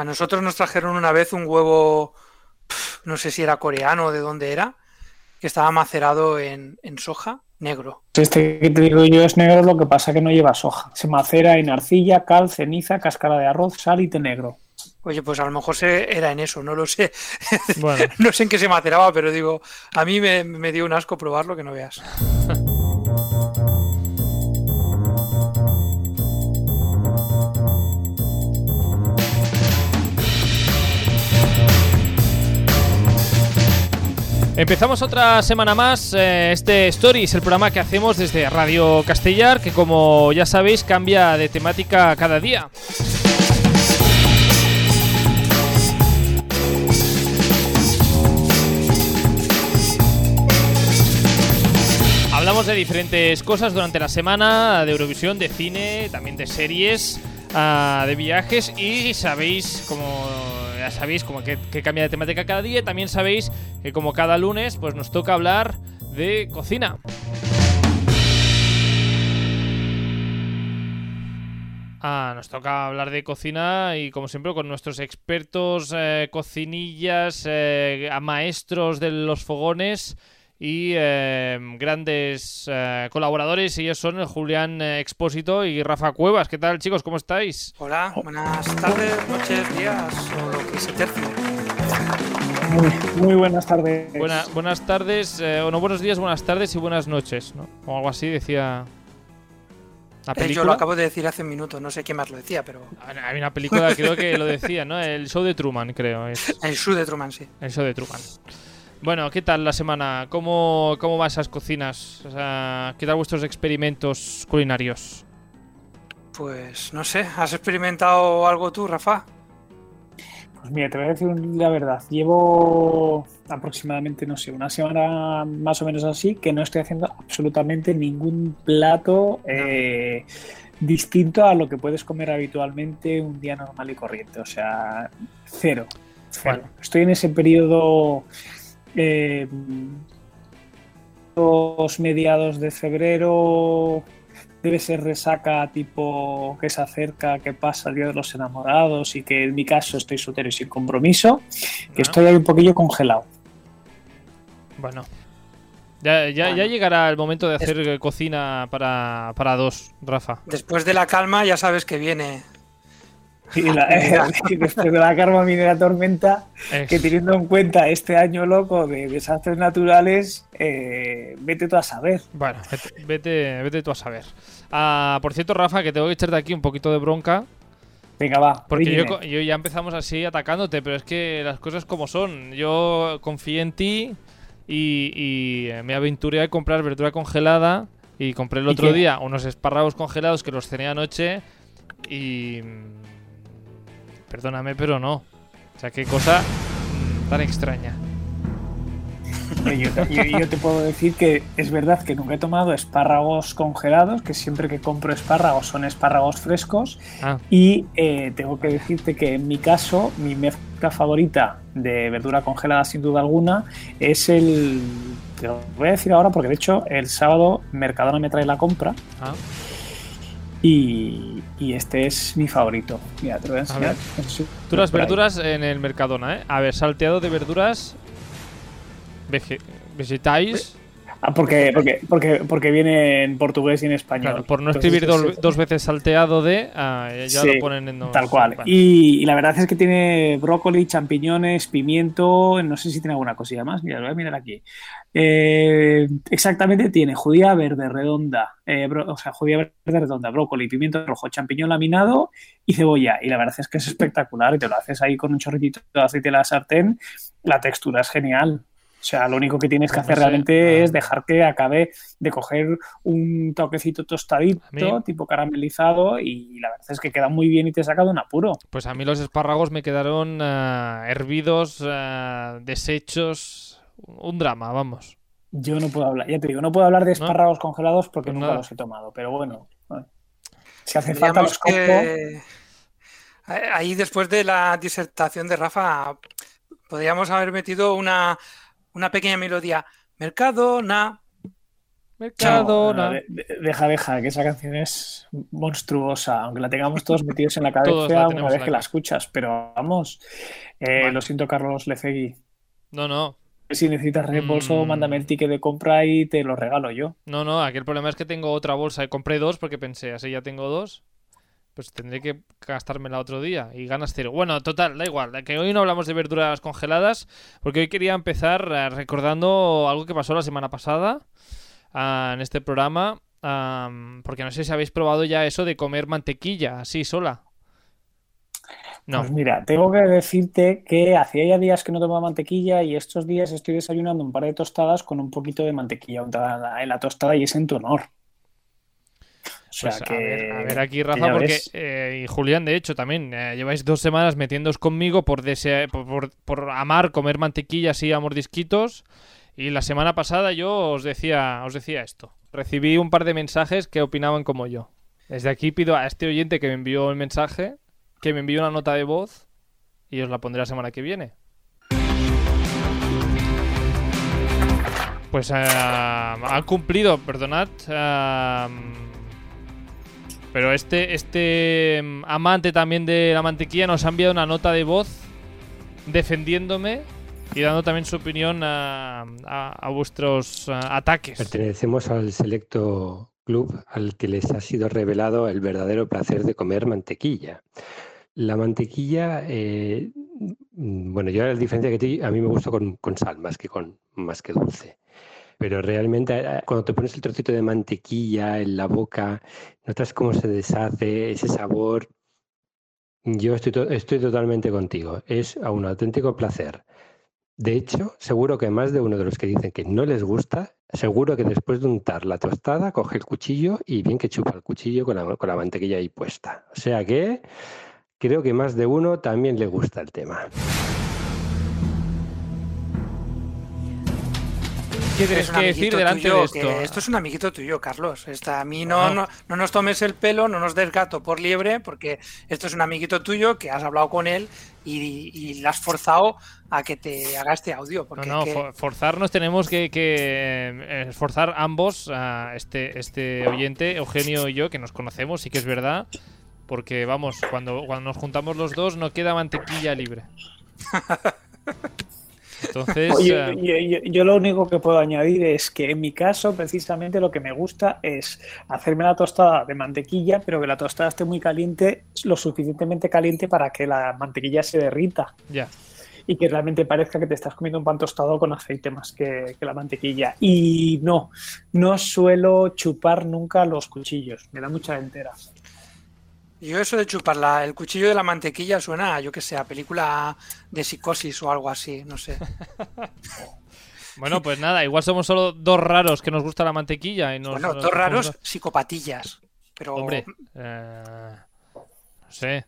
A nosotros nos trajeron una vez un huevo, no sé si era coreano o de dónde era, que estaba macerado en, soja negro. Este que te digo yo es negro, lo que pasa que no lleva soja. Se macera en arcilla, cal, ceniza, cáscara de arroz, sal y té negro. Oye, pues a lo mejor se, era en eso, no lo sé. no sé en qué se maceraba, pero digo, a mí me, me dio un asco probarlo que no veas. Empezamos otra semana más eh, este Stories, el programa que hacemos desde Radio Castellar, que como ya sabéis cambia de temática cada día. Hablamos de diferentes cosas durante la semana, de Eurovisión, de cine, también de series, ah, de viajes y sabéis como ya sabéis como que, cambia de temática cada día. También sabéis que como cada lunes, pues nos toca hablar de cocina. Ah, nos toca hablar de cocina y como siempre con nuestros expertos, eh, cocinillas, eh, maestros de los fogones y em, grandes eh, colaboradores. Ellos son Julián eh, Expósito y Rafa Cuevas. ¿Qué tal, chicos? ¿Cómo estáis? Hola, buenas tardes, noches, días o lo que se tercie. Muy, buenas tardes. buenas tardes, eh, o no, buenos días, buenas tardes y buenas noches, ¿no? O algo así decía. La película. Yo lo acabo de decir hace un minuto, no sé quién más lo decía, pero. Hay una película, creo que lo decía, ¿no? El show de Truman, creo. El show de Truman, sí. El show de Truman. Bueno, ¿qué tal la semana? ¿Cómo, cómo van esas cocinas? ¿Qué tal vuestros experimentos culinarios? Pues no sé, ¿has experimentado algo tú, Rafa? Pues mira, te voy a decir la verdad. Llevo aproximadamente, no sé, una semana más o menos así que no estoy haciendo absolutamente ningún plato eh, distinto a lo que puedes comer habitualmente un día normal y corriente. O sea, cero. cero. Estoy en ese periodo eh, los mediados de febrero debe ser resaca tipo que se acerca, que pasa el Día de los Enamorados y que en mi caso estoy soltero y sin compromiso, que estoy ahí un poquillo congelado. Bueno, ya, ya, llegará el momento de hacer cocina para, para dos, Rafa. Después de la calma ya sabes que viene y, después de la karma minera tormenta, que teniendo en cuenta este año loco de desastres naturales, eh, vete tú a saber. Bueno, vete, vete, tú a saber. Ah, por cierto, Rafa, que tengo que echarte aquí un poquito de bronca. Venga, va. Porque yo, ya empezamos así atacándote, pero es que las cosas como son. Yo confío en ti y, eh, me aventuré a comprar verdura congelada y compré el otro día unos espárragos congelados que los tenía anoche y Perdóname, pero no. O sea, qué cosa tan extraña. Yo, te puedo decir que es verdad que nunca he tomado espárragos congelados, que siempre que compro espárragos son espárragos frescos. Ah. Y eh, tengo que decirte que en mi caso, mi mezcla favorita de verdura congelada, sin duda alguna, es el. Te lo voy a decir ahora porque de hecho el sábado Mercadona me trae la compra. Ah. Y, este es mi favorito. Mira, te lo voy a enseñar. Tú las verduras en el Mercadona, ¿eh? A ver, salteado de verduras vegetais. Ah, porque, porque, porque, porque viene en portugués y en español. por no escribir dos, veces salteado de, ah, ya lo ponen en Tal cual. Y, la verdad es que tiene brócoli, champiñones, pimiento, no sé si tiene alguna cosilla más. Mira, lo voy a mirar aquí. Eh, exactamente tiene judía verde redonda, eh, o sea, judía verde redonda, brócoli, pimiento rojo, champiñón laminado y cebolla. Y la verdad es que es espectacular y te lo haces ahí con un chorritito de aceite de la sartén. La textura es genial. O sea, lo único que tienes que hacer realmente es dejar que acabe de coger un toquecito tostadito, tipo caramelizado, y la verdad es que queda muy bien y te saca de un apuro. Pues a mí los espárragos me quedaron eh, hervidos, uh, deshechos, un drama, vamos. Yo no puedo hablar, ya te digo, no puedo hablar de espárragos congelados porque pues nunca los he tomado, pero bueno, si hace falta los que... Ahí después de la disertación de Rafa, podríamos haber metido una una pequeña melodía. Mercado, na. Mercadona. No, de- de- deja, deja, que esa canción es monstruosa, aunque la tengamos todos metidos en la cabeza una vez la que la escuchas, pero vamos, eh, Vale. lo siento Carlos Lecegui, No, no. si necesitas reembolso, Mm. mándame el ticket de compra y te lo regalo yo. No, no, aquí el problema es que tengo otra bolsa compré dos porque pensé, así ya tengo dos. Pues tendré que gastármela otro día y ganas cero. Bueno, total, da igual. Que hoy no hablamos de verduras congeladas porque hoy quería empezar eh, recordando algo que pasó la semana pasada ah, en este programa. am, porque no sé si habéis probado ya eso de comer mantequilla así sola. No. Pues mira, tengo que decirte que hacía ya días que no tomaba mantequilla y estos días estoy desayunando un par de tostadas con un poquito de mantequilla untada en la tostada y es en tu honor. O sea Pues, que, a, ver, a ver aquí, Rafa, porque. eh, y Julián, de hecho, también. eh, lleváis dos semanas metiéndoos conmigo por, desea- por, por- por amar comer mantequilla así a mordisquitos. Y la semana pasada yo os decía, os decía esto. Recibí un par de mensajes que opinaban como yo. Desde aquí pido a este oyente que me envió el mensaje que me envíe una nota de voz y os la pondré la semana que viene. Pues eh, han cumplido, perdonad. eh, pero este, este mm, amante también de la mantequilla nos ha enviado una nota de voz defendiéndome y dando también su opinión a, a- a vuestros ataques. Pertenecemos al selecto club al que les ha sido revelado el verdadero placer de comer mantequilla. La mantequilla, eh, mm, bueno, yo a diferencia que a mí me gusta con, con sal más que con más que dulce. Pero realmente eh, cuando te pones el trocito de mantequilla en la boca, notas cómo se deshace ese sabor. Yo estoy, to- estoy totalmente contigo. Es a un auténtico placer. De hecho, seguro que más de uno de los que dicen que no les gusta, seguro que después de untar la tostada, coge el cuchillo y bien que chupa el cuchillo con la, con la mantequilla ahí puesta. O sea que creo que más de uno también le gusta el tema. ¿Qué tenéis Es un que decir delante tuyo, de esto? que esto es un amiguito tuyo, Carlos. Esta, a mí no, No. no, no nos tomes el pelo, no nos des gato por liebre, porque esto es un amiguito tuyo que has hablado con él y, y le has forzado a que te haga este audio. No, Porque no, es que- for- forzarnos tenemos que, que, eh, esforzar ambos, a este, este oyente, Eugenio y yo, que nos conocemos, sí que es verdad, porque vamos, cuando, cuando nos juntamos los dos no queda mantequilla libre. Entonces, Oye, eh, yo, yo- yo lo único que puedo añadir es que en mi caso, precisamente lo que me gusta es hacerme la tostada de mantequilla, pero que la tostada esté muy caliente, lo suficientemente caliente para que la mantequilla se derrita ya. y que realmente parezca que te estás comiendo un pan tostado con aceite más que, que la mantequilla. Y no, no suelo chupar nunca los cuchillos, me da mucha entera. Yo eso de chupar la- el cuchillo de la mantequilla suena, a, yo que sé, a película de psicosis o algo así, no sé. Bueno, pues nada, igual somos solo dos raros que nos gusta la mantequilla y nos... bueno, nos- dos raros psicopatillas. Pero Hombre, eh, no sé.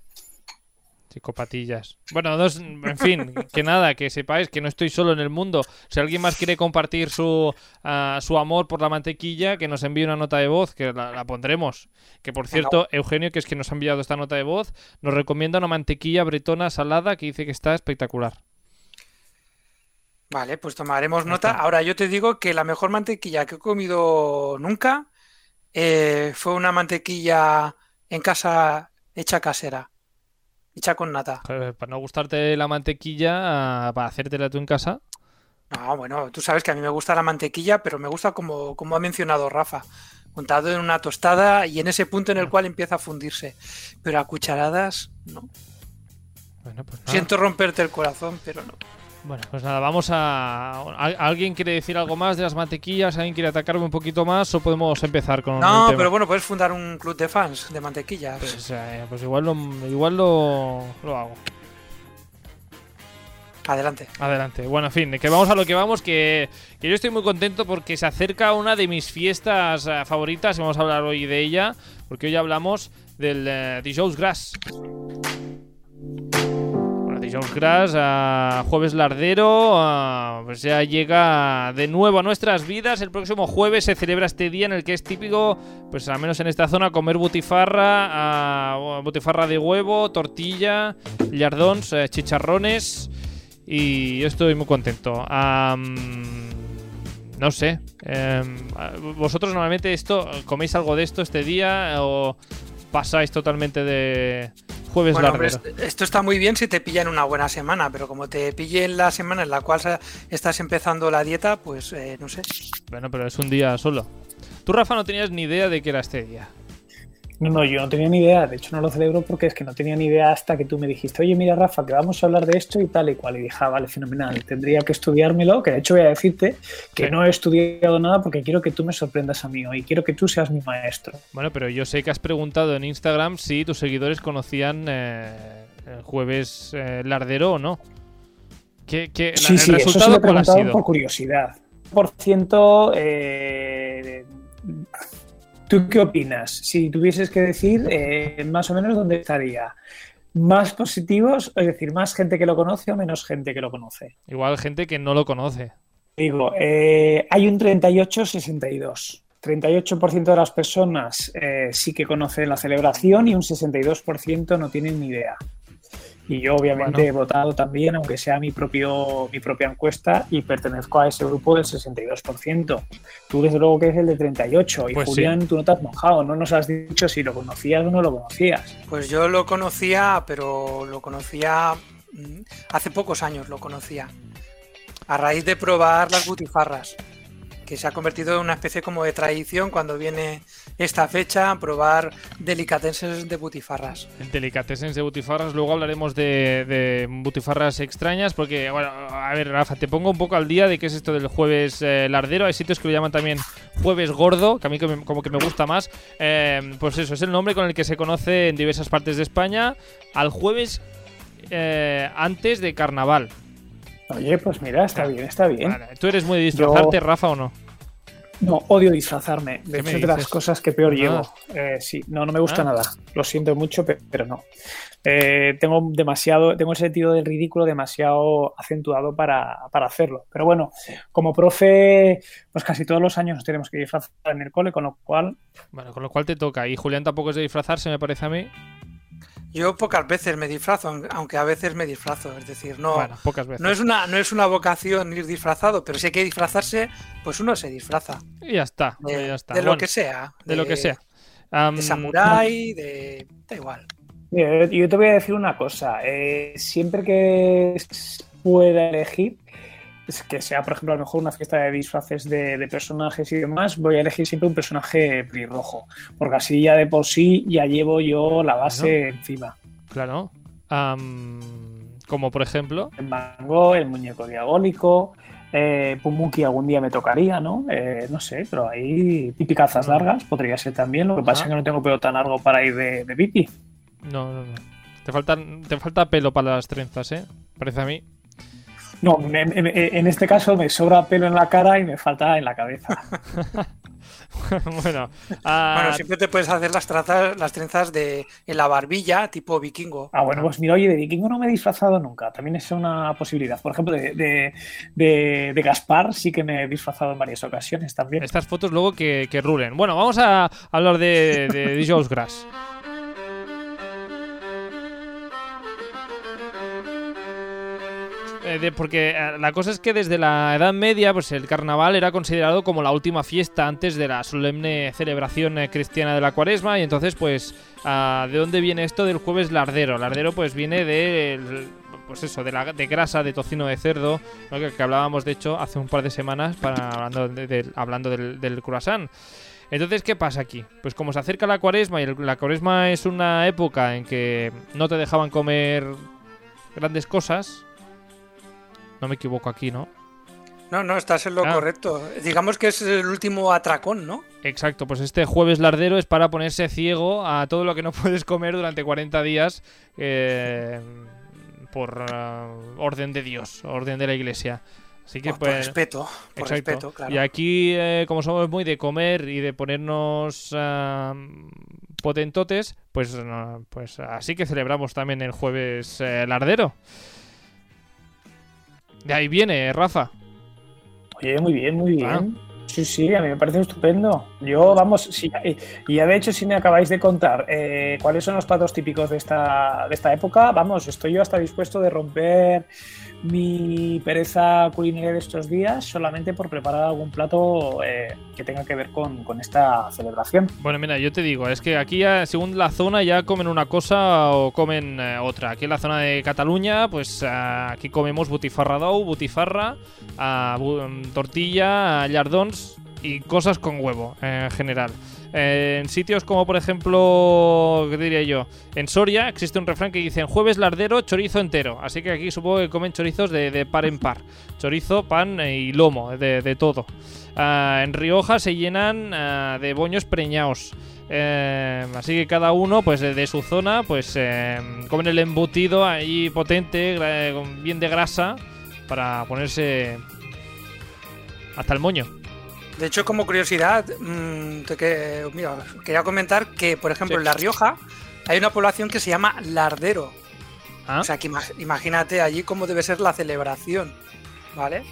Psicopatillas. Bueno, dos, en fin, que nada, que sepáis que no estoy solo en el mundo. Si alguien más quiere compartir su, ah, su amor por la mantequilla, que nos envíe una nota de voz, que la, la pondremos. Que por cierto, Eugenio, que es que nos ha enviado esta nota de voz, nos recomienda una mantequilla bretona salada que dice que está espectacular. Vale, pues tomaremos nota. está. Ahora yo te digo que la mejor mantequilla que he comido nunca eh, fue una mantequilla en casa hecha casera, hecha con nata. Para no gustarte la mantequilla, ah, para hacértela tú en casa. No, bueno, tú sabes que a mí me gusta la mantequilla, pero me gusta como, como ha mencionado Rafa, untado en una tostada y en ese punto en el cual empieza a fundirse. Pero a cucharadas, no. Bueno, pues. Siento romperte el corazón, pero no. Bueno, pues nada, vamos a... ¿al- ¿Alguien quiere decir algo más de las mantequillas? ¿Alguien quiere atacarme un poquito más? ¿O podemos empezar con el No, tema? pero bueno, puedes fundar un club de fans de mantequillas. Pues, eh, pues igual, lo, igual lo, lo hago. Adelante. Adelante. Bueno, en fin, que vamos a lo que vamos, que, que yo estoy muy contento porque se acerca una de mis fiestas eh, favoritas y vamos a hablar hoy de ella, porque hoy hablamos del eh, Dijous Grass. Dijous Grass, ah, jueves lardero, pues ya llega de nuevo a nuestras vidas. El próximo jueves se celebra este día en el que es típico, pues al menos en esta zona, comer butifarra, ah, butifarra de huevo, tortilla, lardons, eh, chicharrones. Y yo estoy muy contento. No sé. em, ¿Vosotros normalmente esto coméis algo de esto este día o pasáis totalmente de jueves Bueno, est- esto está muy bien si te pilla en una buena semana, pero como te pille en la semana en la cual estás empezando la dieta, pues eh, no sé. Bueno, pero es un día solo. Tú, Rafa, no tenías ni idea de que era este día. No, no, yo no tenía ni idea. De hecho, no lo celebro porque es que no tenía ni idea hasta que tú me dijiste, oye, mira, Rafa, que vamos a hablar de esto y tal y cual. Y dije, ah, vale, fenomenal. Tendría que estudiármelo, que de hecho voy a decirte que Sí. no he estudiado nada porque quiero que tú me sorprendas a mí hoy. Quiero que tú seas mi maestro. Bueno, pero yo sé que has preguntado en Instagram si tus seguidores conocían eh, el jueves eh, lardero o no. ¿Qué, qué- la- Sí, ¿El sí, eso lo resultado he preguntado por curiosidad. Por ciento, eh, ¿tú qué opinas? Si tuvieses que decir eh, más o menos dónde estaría. ¿Más positivos, es decir, más gente que lo conoce o menos gente que lo conoce? Igual gente que no lo conoce. Digo, eh, hay un 38-62. 38% de las personas eh, sí que conocen la celebración y un 62% no tienen ni idea. Y yo obviamente Bueno. he votado también, aunque sea mi, propio, mi propia encuesta, y pertenezco a ese grupo del 62%. Tú desde luego que es el de 38%. Y Pues sí. Julián, tú no te has mojado, no nos has dicho si lo conocías o no lo conocías. Pues yo lo conocía, pero lo conocía mm, hace pocos años, lo conocía. A raíz de probar las butifarras, que se ha convertido en una especie como de tradición cuando viene esta fecha, probar delicatessen de butifarras. El delicatessen de butifarras. Luego hablaremos de, de butifarras extrañas. Porque, bueno, a ver, Rafa, te pongo un poco al día de qué es esto del jueves eh, lardero. Hay sitios que lo llaman también jueves gordo, que a mí como que me gusta más. Eh, pues eso, es el nombre con el que se conoce en diversas partes de España al jueves eh, antes de carnaval. Oye, pues mira, está bien, está bien. Vale, ¿Tú eres muy de disfrazarte, Yo- Rafa, o no? No, odio disfrazarme. De ¿Qué hecho, es de las cosas que peor Ah. llevo. Eh, sí, no, no me gusta Ah. nada. Lo siento mucho, pe- pero no. Eh, tengo demasiado, tengo el sentido del ridículo demasiado acentuado para, para hacerlo. Pero bueno, como profe, pues casi todos los años nos tenemos que disfrazar en el cole, con lo cual, Bueno, con lo cual te toca. Y Julián tampoco es de disfrazarse, me parece a mí. Yo pocas veces me disfrazo, aun- aunque a veces me disfrazo, es decir, no, Bueno, pocas veces. no, es una, no es una vocación ir disfrazado, pero si hay que disfrazarse, pues uno se disfraza. Y ya está. De, ya está. de lo que sea. de lo que sea. De samurái, de... da igual. Mira, yo te voy a decir una cosa. eh, siempre que pueda elegir, es que sea, por ejemplo, a lo mejor una fiesta de disfraces de, de personajes y demás, voy a elegir siempre un personaje pelirrojo. Porque así ya de por sí ya llevo yo la base encima. Claro. Como por ejemplo. El mango, el muñeco diabólico, eh, Pumuki algún día me tocaría, ¿no? Eh, no sé, pero ahí pipicazas largas podría ser también. Lo que pasa es que no tengo pelo tan largo para ir de, de pipi. No, no, no. Te, faltan, te falta pelo para las trenzas, ¿eh? Parece a mí. No, me- me- en este caso me sobra pelo en la cara y me falta en la cabeza. bueno, ah, Bueno, siempre te puedes hacer las, trazas, las trenzas de en la barbilla, tipo vikingo. Ah, bueno, pues mira, oye, de vikingo no me he disfrazado nunca. También es una posibilidad. Por ejemplo, de, de, de- de Gaspar sí que me he disfrazado en varias ocasiones también. estas fotos luego que, que rulen. Bueno, vamos a hablar de, de Grass. Eh, de- porque eh, la cosa es que desde la Edad Media, pues el carnaval era considerado como la última fiesta antes de la solemne celebración eh, cristiana de la cuaresma. Y entonces, pues, ah, ¿de dónde viene esto del jueves lardero? Lardero, pues, viene de, pues eso, de, la, de grasa, de tocino de cerdo, ¿no? que, hablábamos, de hecho, hace un par de semanas para, hablando, de- hablando del, del croissant. Entonces, ¿qué pasa aquí? Pues como se acerca la cuaresma y el- la cuaresma es una época en que no te dejaban comer grandes cosas. No me equivoco aquí, ¿no? No, no, estás en lo Ah. correcto. Digamos que es el último atracón, ¿no? Exacto, pues este jueves lardero es para ponerse ciego a todo lo que no puedes comer durante 40 días eh, por ah, orden de Dios, orden de la iglesia. Así que Por, por pues... respeto, por Exacto. respeto, claro. Y aquí, eh, como somos muy de comer y de ponernos ah, potentotes, pues, pues así que celebramos también el jueves eh, lardero. De ahí viene, Rafa. Oye, muy bien, muy bien. Ah. Sí, sí, a mí me parece estupendo. Yo, vamos, si, y ya de hecho, si me acabáis de contar eh, cuáles son los platos típicos de esta, de esta época, vamos, estoy yo hasta dispuesto de romper mi pereza culinaria de estos días solamente por preparar algún plato eh, que tenga que ver con, con, esta celebración. Bueno, mira, yo te digo, es que aquí, según la zona, ya comen una cosa o comen eh, otra. Aquí en la zona de Cataluña, pues aquí comemos butifarra d'ou, butifarra, bu tortilla, llardons y cosas con huevo en general. Eh, en sitios como por ejemplo, ¿qué diría yo? En Soria existe un refrán que dice jueves lardero, chorizo entero. Así que aquí supongo que comen chorizos de, par en par. Chorizo, pan y lomo, de, todo. Ah, en Rioja se llenan ah, de boños preñados. Eh, así que cada uno, pues de, su zona, pues eh, comen el embutido ahí potente, bien de grasa, para ponerse hasta el moño. De hecho, como curiosidad, mm, que, quería comentar que, por ejemplo, en La Rioja hay una población que se llama Lardero. Ah. O sea, que imagínate allí cómo debe ser la celebración, ¿vale?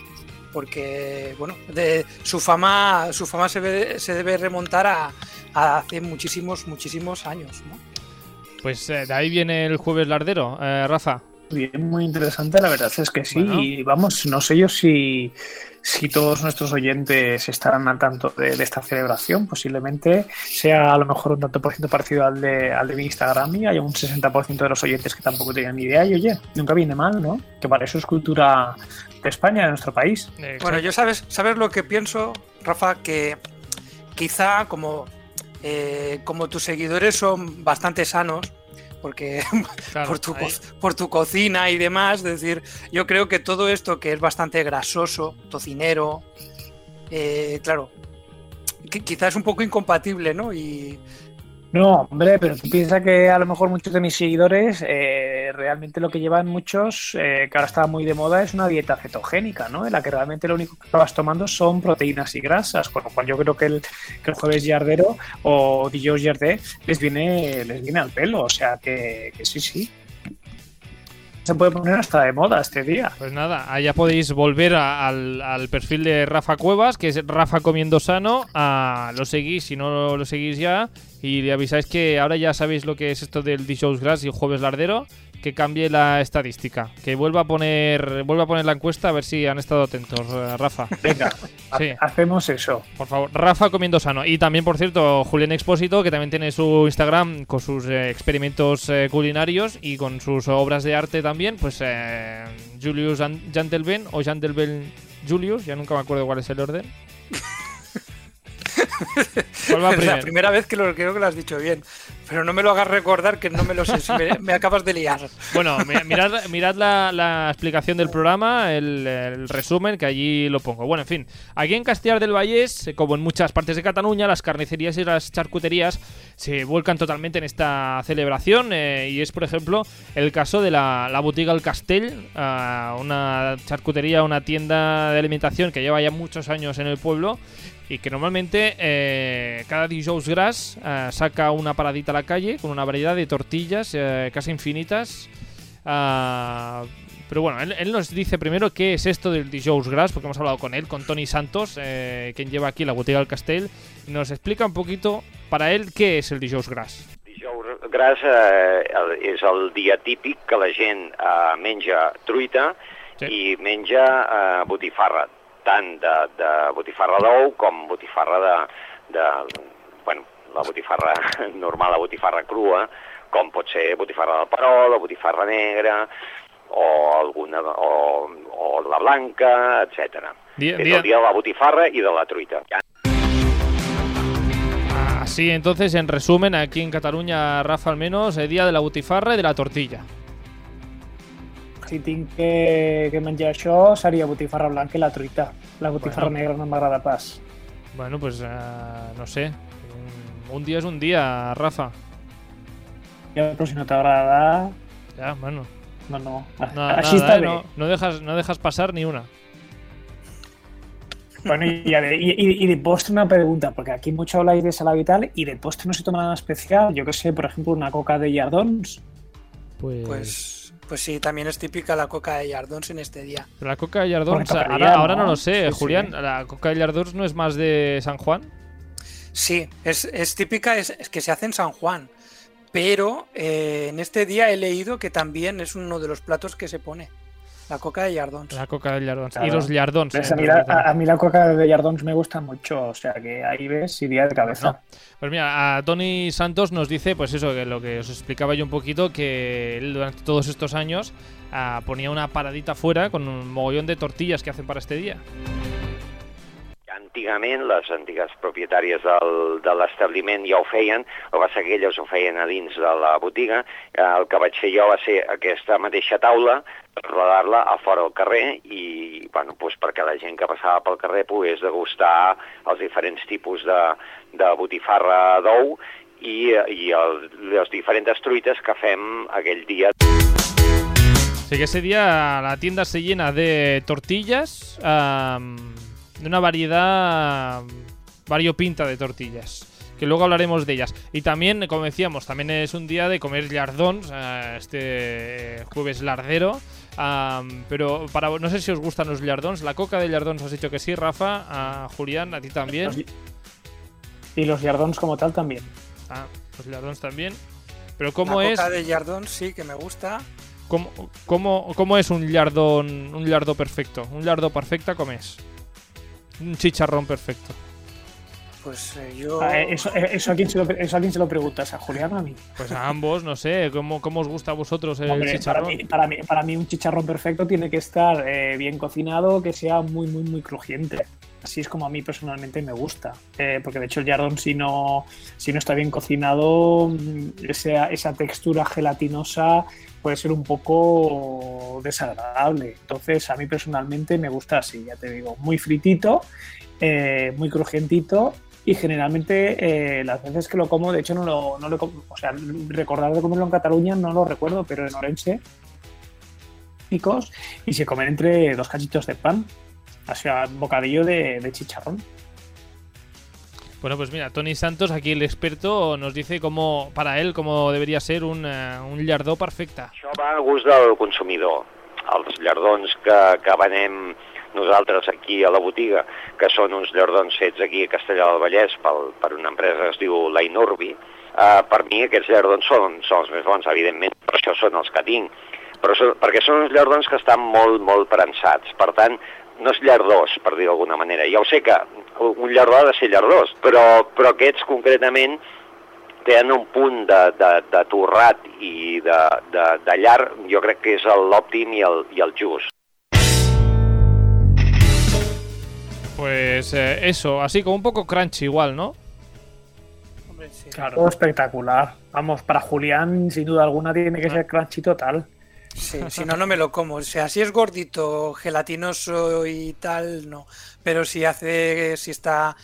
Porque, bueno, de, su fama, su fama se, debe remontar a, hace muchísimos, muchísimos años, ¿no? Pues eh, de ahí viene el jueves lardero, eh, Rafa. Bien, muy interesante, la verdad es que sí. Y vamos, no sé yo si, si todos nuestros oyentes estarán al tanto de, esta celebración. Posiblemente sea a lo mejor un tanto por ciento parecido al de, al de mi Instagram y hay un 60% de los oyentes que tampoco tenían ni idea. Y oye, nunca viene mal, ¿no? Que para eso es cultura de España, de nuestro país. Bueno, yo sabes, sabes lo que pienso, Rafa, que quizá como, eh, como tus seguidores son bastante sanos, porque por, tu, por tu cocina y demás, es decir, yo creo que todo esto que es bastante grasoso, tocinero, eh, claro, quizás es un poco incompatible, ¿no? Y no, hombre, pero tú piensas que a lo mejor muchos de mis seguidores eh, realmente lo que llevan muchos, eh, que ahora está muy de moda, es una dieta cetogénica, ¿no? En la que realmente lo único que estabas tomando son proteínas y grasas, con lo cual yo creo que el, que el jueves yardero o dijous yardé les viene, les viene al pelo, o sea que, sí, sí se puede poner hasta de moda este día. Pues nada, allá podéis volver al, perfil de Rafa Cuevas, que es Rafa Comiendo Sano. A, lo seguís si no lo seguís ya. Y le avisáis que ahora ya sabéis lo que es esto del D-Shows Grass y Jueves Lardero que cambie la estadística, que vuelva a poner vuelva a poner la encuesta a ver si han estado atentos, eh, Rafa. Venga, hacemos eso. Por favor, Rafa comiendo sano. Y también, por cierto, Julián Expósito, que también tiene su Instagram con sus eh, experimentos eh, culinarios y con sus obras de arte también, pues Julius Jantelben o Jantelben Julius, ya nunca me acuerdo cuál es el orden. es la primera vez que lo creo que lo has dicho bien. Pero no me lo hagas recordar que no me lo sé, me, acabas de liar. Bueno, mirad, mirad la, explicación del programa, el, resumen, que allí lo pongo. Bueno, en fin, aquí en Castellar del Vallés, como en muchas partes de Cataluña, las carnicerías y las charcuterías se vuelcan totalmente en esta celebración. Eh, y es, por ejemplo, el caso de la, la Botiga El Castell, uh, una charcutería, una tienda de alimentación que lleva ya muchos años en el pueblo y que normalmente eh, cada dijous gras eh, saca una paradita a la calle con una variedad de tortillas eh, casi infinitas. Ah, pero bueno, él, nos dice primero qué es esto del dijous gras, porque hemos hablado con él, con Tony Santos, quien lleva aquí la botiga del Castell, y nos explica un poquito para él qué es el dijous gras. Dijous gras és el dia típic que la gent menja truita sí. i menja botifarra, tant de, de botifarra d'ou com botifarra de, de, bueno, la botifarra normal, la botifarra crua, com pot ser botifarra del perol, la botifarra negra, o alguna o, o la blanca, etc. Dia, És dia... el dia de la botifarra i de la truita. Así, entonces, en resumen, aquí en Cataluña, Rafa, al menos, el día de la butifarra y de la tortilla. Si tinc que, que menjar això seria botifarra blanca i la truita. La botifarra bueno. negra no m'agrada pas. Bueno, pues uh, no sé. Un, dia és un dia, Rafa. Ja, però si no t'agrada... Ja, bueno. No, no. no Així nada, està eh? bé. No, no, dejas, no dejas pasar ni una. Bueno, y, a ver, y, y, de postre una pregunta, porque aquí mucho habláis de salado y tal, y de postre no se toma nada especial. Yo que sé, por ejemplo, una coca de Yardons. Pues... pues pues sí, también es típica la coca de Yardons en este día. Pero la coca de Yardons, ahora, ahora, no lo sé, Julián. ¿La coca de Yardons no es más de San Juan? Sí, es, es típica, es, es, que se hace en San Juan. Pero eh, en este día he leído que también es uno de los platos que se pone. La coca de Yardons. La coca de Yardons. Claro. Y los Yardons. A mí, la, a, a mí, la, coca de Yardons me gusta mucho. O sea que ahí ves, iría de cabeza. No. Pues mira, a Tony Santos nos dice, pues eso, que lo que os explicaba yo un poquito, que él durante todos estos años uh, ponía una paradita fuera con un mogollón de tortillas que hacen para este día. Antigament, les antigues propietàries del, de l'establiment ja ho feien, que va ser que elles ho feien a dins de la botiga. El que vaig fer jo va ser aquesta mateixa taula, rodar-la a fora al carrer i, bueno, doncs perquè la gent que passava pel carrer pogués degustar els diferents tipus de, de botifarra d'ou i, i el, les diferents truites que fem aquell dia. Sí ese día la tienda se llena de tortillas, um, de una variedad variopinta de tortillas que luego hablaremos de ellas. Y también, como decíamos, también es un día de comer lardons, uh, este jueves lardero. Um, pero para no sé si os gustan los lardons. La coca de lardons has dicho que sí, Rafa. Uh, Julián, a ti también. Y los lardons como tal también. Ah, los lardons también. Pero ¿cómo la es? La coca de lardons sí que me gusta. ¿Cómo, cómo, cómo es un lardón, un lardo perfecto? Un lardo perfecto, ¿cómo es? Un chicharrón perfecto. Pues eh, yo. Ah, eso, eso, a quién se lo, eso, a quién se lo preguntas, a Julián o a mí. Pues a ambos, no sé. ¿Cómo, cómo os gusta a vosotros el Hombre, chicharrón? Para mí, para, mí, para mí, un chicharrón perfecto tiene que estar eh, bien cocinado, que sea muy, muy, muy crujiente. Así es como a mí personalmente me gusta. Eh, porque de hecho el jardón, si no, si no está bien cocinado, esa, esa textura gelatinosa puede ser un poco desagradable. Entonces, a mí personalmente me gusta así, ya te digo, muy fritito, eh, muy crujientito y generalmente eh, las veces que lo como, de hecho no lo, no lo o sea, recordar de comerlo en Cataluña no lo recuerdo, pero en Orense picos y se comen entre dos cachitos de pan, o sea, bocadillo de, de chicharrón. Bueno, pues mira, Tony Santos, aquí el experto, nos dice cómo, para él, cómo debería ser un, uh, un llardó perfecte. Això va a gust del consumidor. Els llardons que, que venem nosaltres aquí a la botiga, que són uns llardons fets aquí a Castellà del Vallès pel, per una empresa que es diu La Inurbi, uh, per mi aquests llardons són, són els més bons, evidentment, per això són els que tinc, però són, perquè són uns llardons que estan molt, molt prensats. Per tant, no és llardós, per dir d'alguna manera. Ja ho sé que un llardó ha de ser llardós, però, però aquests concretament tenen un punt de, de, de torrat i de, de, de llarg, jo crec que és l'òptim i, el, i el just. Pues eh, eso, así como un poco crunchy igual, ¿no? Hombre, sí. Claro, espectacular. Vamos, para Julián, sin duda alguna, tiene que ser crunchy total. Sí, si no, no me lo como. O sea, si es gordito, gelatinoso y tal, no. Pero si hace, si está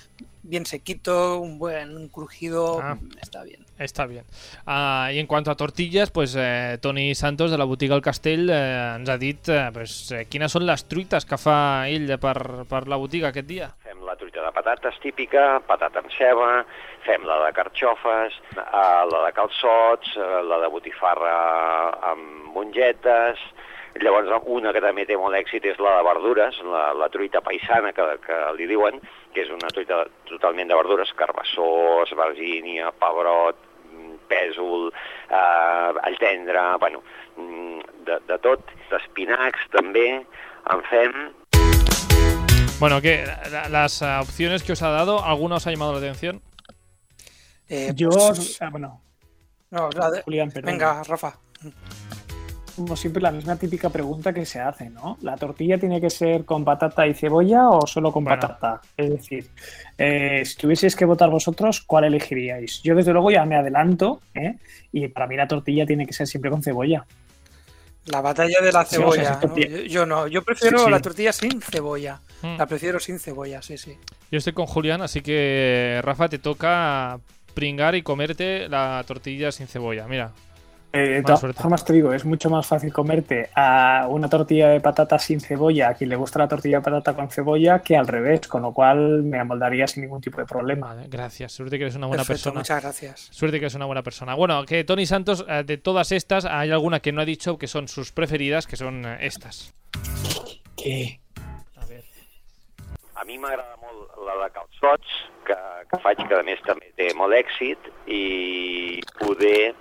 bien sequito, un buen un crujido, ah, está bien. Está bien. Uh, I en quant a tortilles, pues, eh, Toni Santos de la botiga El Castell eh, ens ha dit eh, pues, eh, quines són les truites que fa ell per, per la botiga aquest dia. Fem de patates típica, patata amb ceba, fem la de carxofes, eh, la de calçots, eh, la de botifarra amb mongetes, Llavors, una que també té molt èxit és la de verdures, la, la truita paisana, que, que li diuen, que és una truita totalment de verdures, carbassó, esvergínia, pebrot, pèsol, eh, all tendre, bueno, de, de tot, d'espinacs també, en fem. Bueno, ¿qué? Las opciones que os ha dado, ¿alguna os ha llamado la atención? Eh, Yo, pues, ah, bueno. No, la de... Julián, perdón. Venga, Rafa como siempre, la misma típica pregunta que se hace, ¿no? ¿La tortilla tiene que ser con patata y cebolla o solo con bueno. patata? Es decir, eh, si tuvieseis que votar vosotros, ¿cuál elegiríais? Yo, desde luego, ya me adelanto, ¿eh? Y para mí la tortilla tiene que ser siempre con cebolla. La batalla de la cebolla. Sí, o sea, ¿no? Yo, yo, no, yo prefiero sí, sí. la tortilla sin cebolla. Mm. La prefiero sin cebolla, sí, sí. Yo estoy con Julián, así que, Rafa, te toca pringar y comerte la tortilla sin cebolla. Mira, Eh, de todas formas te digo, es mucho más fácil comerte a una tortilla de patata sin cebolla a quien le gusta la tortilla de patata con cebolla que al revés, con lo cual me amoldaría sin ningún tipo de problema. Vale, gracias, suerte que eres una buena Perfecto, persona. Muchas gracias. Suerte que eres una buena persona. Bueno, que Tony Santos, eh, de todas estas, hay alguna que no ha dicho que son sus preferidas, que son eh, estas. ¿Qué? A mi mi m'agrada molt la de calçots, que, que faig que a més també té molt èxit, i poder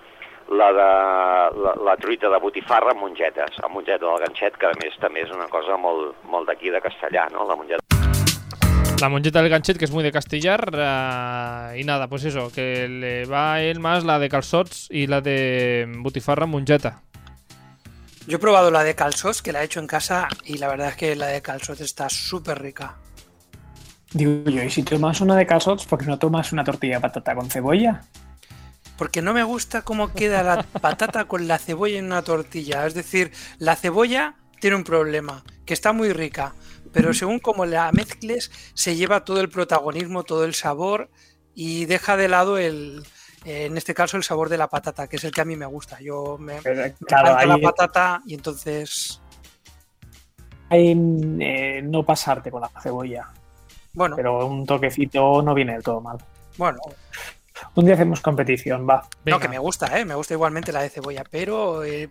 la de la, la truita de botifarra amb mongetes, amb mongeta del ganxet, que a més també és una cosa molt, molt d'aquí de castellà, no? La mongeta. La mongeta del ganchet, que es muy de Castillar. eh, y nada, pues eso, que le va a él más la de calzots y la de butifarra mongeta. Yo he probado la de calzos, que la he hecho en casa, y la verdad es que la de calzos está súper rica. Digo yo, ¿y si tomas una de calzots, por qué no tomas una tortilla de patata con cebolla? Porque no me gusta cómo queda la patata con la cebolla en una tortilla. Es decir, la cebolla tiene un problema, que está muy rica, pero según como la mezcles, se lleva todo el protagonismo, todo el sabor y deja de lado el, en este caso, el sabor de la patata, que es el que a mí me gusta. Yo me, claro, ahí la patata y entonces, eh, no pasarte con la cebolla, bueno, pero un toquecito no viene del todo mal. bueno, Un día hacemos competición, va. Venga. no que me gusta, ¿eh? me gusta igualmente la de cebolla, pero eh,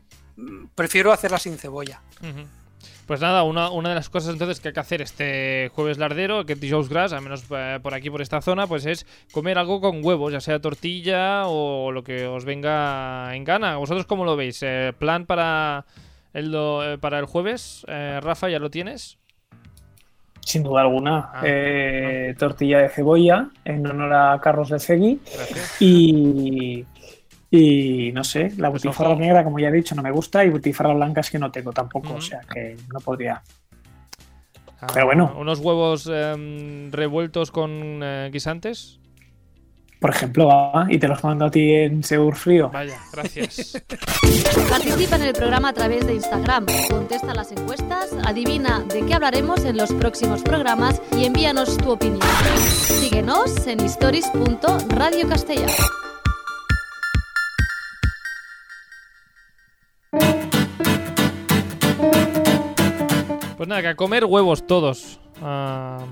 prefiero hacerla sin cebolla. Pues nada, una, una de las cosas entonces que hay que hacer este jueves lardero, que Dijous Gras, al menos eh, por aquí, por esta zona, pues es comer algo con huevos, ya sea tortilla o lo que os venga en gana. ¿Vosotros cómo lo veis? Eh, ¿Plan para el, do- eh, para el jueves? Eh, Rafa, ¿ya lo tienes? Sin duda alguna. Ah, Eh, Tortilla de cebolla en honor a Carlos de Segui. Y, y no sé, la Pues butifarra ojo. negra, como ya he dicho, no me gusta. Y butifarra blanca es que no tengo tampoco. O sea que no podría. Ah, Pero bueno. Unos huevos em, revueltos con eh, guisantes. Por ejemplo, va, y te los mando a ti en Seur Frío. Vaya, gracias. Participa en el programa a través de Instagram, contesta las encuestas, adivina de qué hablaremos en los próximos programas y envíanos tu opinión. Síguenos en stories.radiocastellà. Pues nada, que a comer huevos todos. Ah,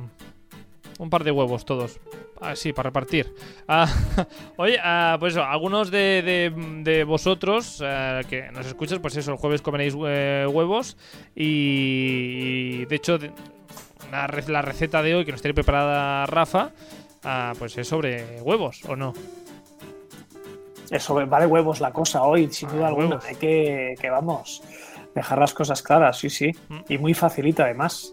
un par de huevos todos. Ah, sí, para repartir. Ah, oye, ah, pues eso, algunos de, de- de vosotros eh, que nos escuchas, pues eso, el jueves comeréis eh, huevos. Y, y, de hecho, la, re- la receta de hoy que nos tiene preparada Rafa, ah, pues es sobre huevos, ¿o no? Eso va de huevos la cosa hoy, sin duda alguna. huevos. Hay que, que, vamos, dejar las cosas claras, sí, sí. Mm. Y muy facilita además.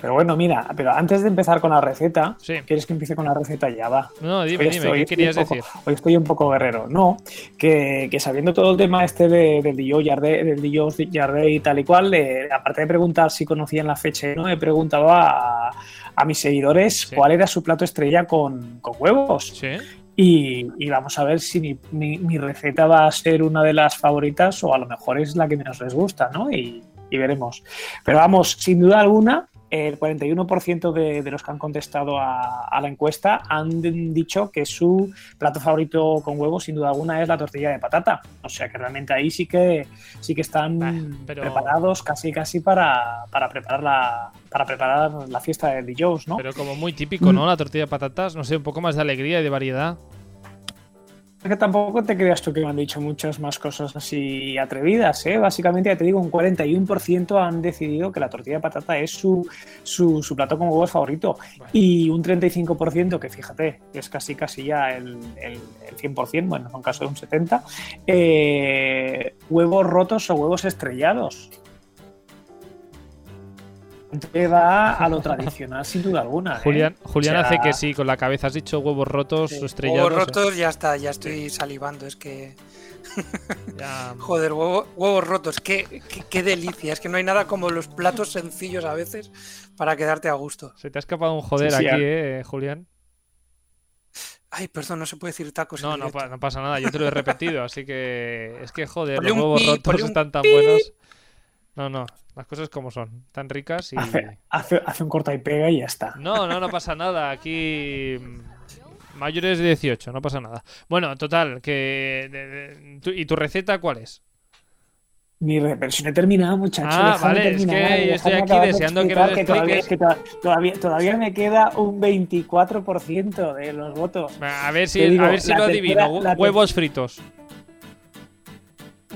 Pero bueno, mira, pero antes de empezar con la receta, Sí. ¿quieres que empiece con la receta? Ya va. No, dime, Hoy dime, estoy- ¿qué estoy querías un poco- decir? Hoy estoy un poco guerrero. No, que, que sabiendo todo el tema este de, del Dio Yarde, del Dio Yarde y tal y cual, eh, aparte de preguntar si conocían la fecha, ¿no? he preguntado a, a mis seguidores Sí. cuál era su plato estrella con, con huevos. Sí. Y, y vamos a ver si mi, mi- mi receta va a ser una de las favoritas o a lo mejor es la que menos les gusta, ¿no? Y, y veremos. Pero vamos, sin duda alguna, el 41% de, de los que han contestado a, a la encuesta han dicho que su plato favorito con huevos, sin duda alguna, es la tortilla de patata. O sea que realmente ahí sí que sí que están pero- preparados casi casi para, para preparar la para preparar la fiesta de DJs, ¿no? Pero como muy típico, ¿no? La tortilla de patatas, no sé, un poco más de alegría y de variedad. Es que tampoco te creas tú que me han dicho muchas más cosas así atrevidas, ¿eh? Básicamente, ya te digo, un 41% han decidido que la tortilla de patata es su, su, su plato con huevos favorito. Bueno. Y un 35%, que fíjate, es casi casi ya el, el, el 100%, bueno, en un caso de un 70%, eh, huevos rotos o huevos estrellados. Te va a lo tradicional, sin duda alguna. ¿eh? Julián, Julián O sea, hace que sí, con la cabeza has dicho huevos rotos Sí. o estrellados. Huevos rotos, ya está, ya estoy salivando. Es que, Ya- joder, huevo- huevos rotos, qué, qué, qué delicia. Es que no hay nada como los platos sencillos a veces para quedarte a gusto. Se te ha escapado un joder Sí, sí, aquí, eh, Julián. Ay, perdón, no se puede decir tacos. en No, no, pa- no pasa nada, yo te lo he repetido, así que es que joder, Ponle los huevos pi, rotos están tan buenos. No, no, las cosas como son, tan ricas y... Hace, hace, hace un corta y pega y ya está. No, no, no pasa nada. Aquí mayores de 18, no pasa nada. Bueno, total, que de- de- tu- ¿y tu receta cuál es? Mi pero si no he terminado, muchachos. Ah, vale, es que yo estoy aquí de deseando que explicar nos todavía, expliques. que to- todavía, todavía me queda un 24% de los votos. A ver si, a ver si lo adivino. Huevos fritos.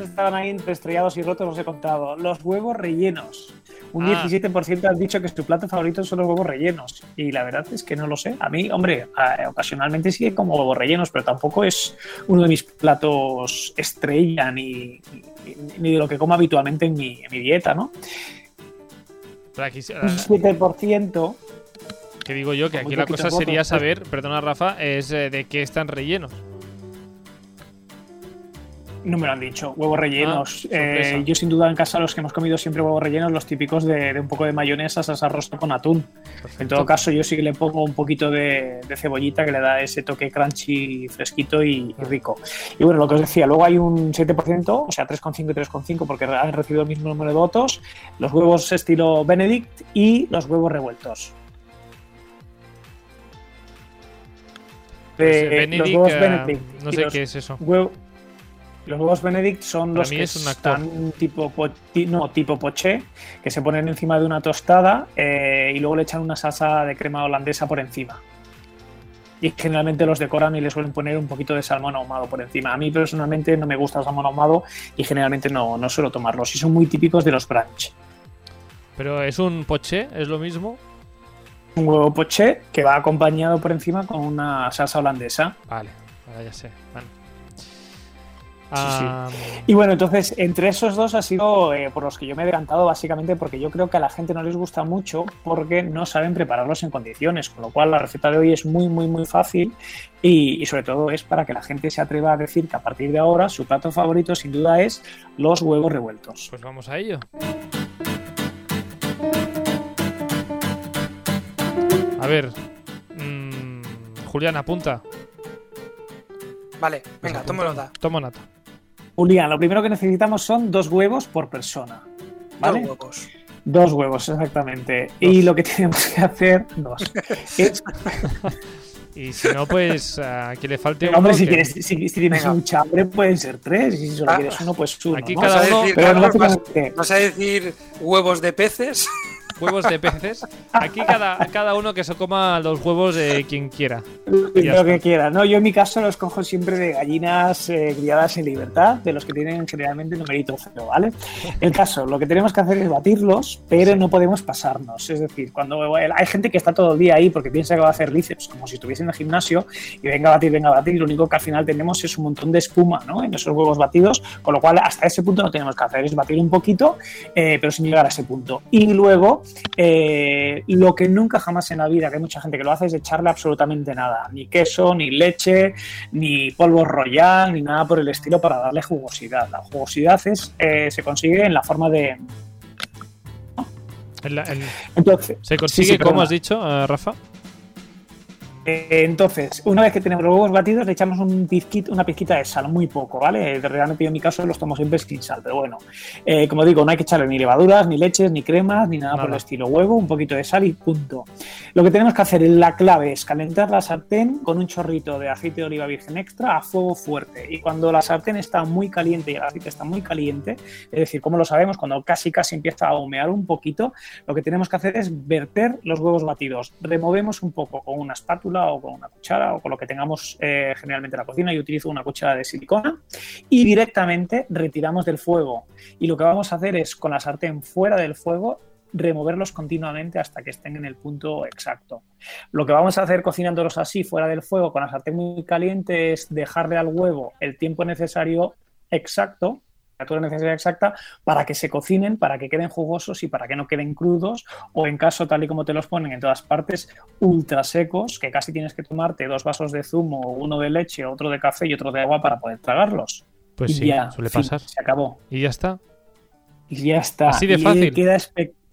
Estaban ahí entre estrellados y rotos, los he contado. Los huevos rellenos. un 17% han dicho que su plato favorito son los huevos rellenos. Y la verdad es que no lo sé. A mí, hombre, ocasionalmente sí como huevos rellenos, pero tampoco es uno de mis platos estrella ni, ni, de lo que como habitualmente en mi, dieta, ¿no? Aquí, un 7%. Que digo yo, que aquí la cosa sería saber, perdona Rafa, es eh, de qué están rellenos. No me lo han dicho. Huevos rellenos. Ah, eh, yo sin duda en casa los que hemos comido siempre huevos rellenos, los típicos de, un poco de mayonesa, salsa rosa con atún. En todo caso, yo sí que le pongo un poquito de, cebollita que le da ese toque crunchy, fresquito y, rico. Y bueno, lo que os decía, luego hay un 7%, o sea, 3,5 y 3,5 porque han recibido el mismo número de votos, los huevos estilo Benedict y los huevos revueltos. Pues, Benedict, los huevos eh, Benedict no sé qué es eso. Los huevos Benedict son los que están tipo, no, tipo poché, que se ponen encima de una tostada eh, y luego le echan una salsa de crema holandesa por encima. Y generalmente los decoran y le suelen poner un poquito de salmón ahumado por encima. A mí personalmente no me gusta el salmón ahumado y generalmente no, no suelo tomarlos. Y son muy típicos de los brunch. ¿Pero es un poché? ¿Es lo mismo? Un huevo poché que va acompañado por encima con una salsa holandesa. Vale, ya sé. Y bueno, entonces, entre esos dos ha sido eh, por los que yo me he decantado, básicamente porque yo creo que a la gente no les gusta mucho porque no saben prepararlos en condiciones, con lo cual la receta de hoy es muy, muy, muy fácil y, sobre todo es para que la gente se atreva a decir que a partir de ahora su plato favorito sin duda es los huevos revueltos. Pues vamos a ello. A ver, mmm, Julián, apunta. Vale, venga, tomo nota. Tomo nota. Julián, lo primero que necesitamos son dos huevos por persona. ¿vale? Dos huevos. Dos huevos, exactamente. Y lo que tenemos que hacer, dos. Y si no, pues a quien le falte uno. Hombre, si, quieres, si, tienes un chambre, pueden ser tres. Y si solo ah, quieres uno, pues uno. Aquí cada uno. vas, a decir huevos de peces? huevos de peces. Aquí cada, cada uno que se coma los huevos de quien quiera. Lo que quiera. No, yo en mi caso los cojo siempre de gallinas eh, criadas en libertad, de los que tienen generalmente numerito cero, ¿vale? El caso, lo que tenemos que hacer es batirlos, pero no podemos pasarnos. Es decir, cuando hay gente que está todo el día ahí porque piensa que va a hacer bíceps, como si estuviese en el gimnasio, y venga a batir, venga a batir, lo único que al final tenemos es un montón de espuma, ¿no? En esos huevos batidos, con lo cual hasta ese punto no tenemos que hacer, es batir un poquito, eh, pero sin llegar a ese punto. Y luego eh, lo que nunca jamás en la vida, que hay mucha gente que lo hace, es echarle absolutamente nada, ni queso, ni leche, ni polvo royal, ni nada por el estilo para darle jugosidad. La jugosidad es, eh, se consigue en la forma de... Entonces, ¿Se consigue, como has dicho, eh, Rafa? Eh, entonces, una vez que tenemos los huevos batidos, le echamos un una pizquita de sal, muy poco, ¿vale? Realmente yo en mi caso los tomo siempre sin sal, pero bueno. Eh, como digo, no hay que echarle ni levaduras, ni leches, ni cremas, ni nada, por el estilo. Huevo, un poquito de sal y punto. Lo que tenemos que hacer, la clave es calentar la sartén con un chorrito de aceite de oliva virgen extra a fuego fuerte. Y cuando la sartén está muy caliente y el aceite está muy caliente, es decir, como lo sabemos, cuando casi casi empieza a humear un poquito, lo que tenemos que hacer es verter los huevos batidos. Removemos un poco con una espátula o con una cuchara o con lo que tengamos eh, generalmente en la cocina. Yo utilizo una cuchara de silicona y directamente retiramos del fuego. Y lo que vamos a hacer es con la sartén fuera del fuego removerlos continuamente hasta que estén en el punto exacto. Lo que vamos a hacer cocinándolos así fuera del fuego con la sartén muy caliente es dejarle al huevo el tiempo necesario exacto necesaria exacta para que se cocinen, para que queden jugosos y para que no queden crudos o en caso tal y como te los ponen en todas partes, ultra secos, que casi tienes que tomarte dos vasos de zumo, uno de leche, otro de café y otro de agua para poder tragarlos. Pues sí, ya, suele pasar. Se acabó. Y ya está. Y ya está. Así de fácil. Queda,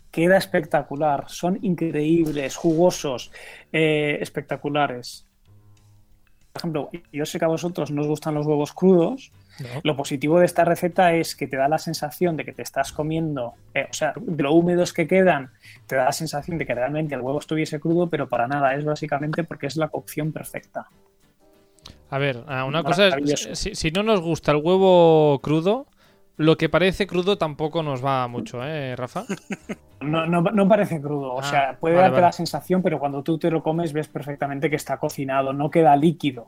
queda espectacular. Son increíbles, jugosos, eh, espectaculares. Por ejemplo, yo sé que a vosotros no os gustan los huevos crudos, lo positivo de esta receta es que te da la sensación de que te estás comiendo, eh, o sea, de lo húmedos que quedan, te da la sensación de que realmente el huevo estuviese crudo, pero para nada, es básicamente porque es la cocción perfecta. A ver, una cosa es, si, no nos gusta el huevo crudo, lo que parece crudo tampoco nos va mucho, ¿eh, Rafa? No, no, parece crudo, o ah, sea, puede darte la sensación, pero cuando tú te lo comes ves perfectamente que está cocinado, no queda líquido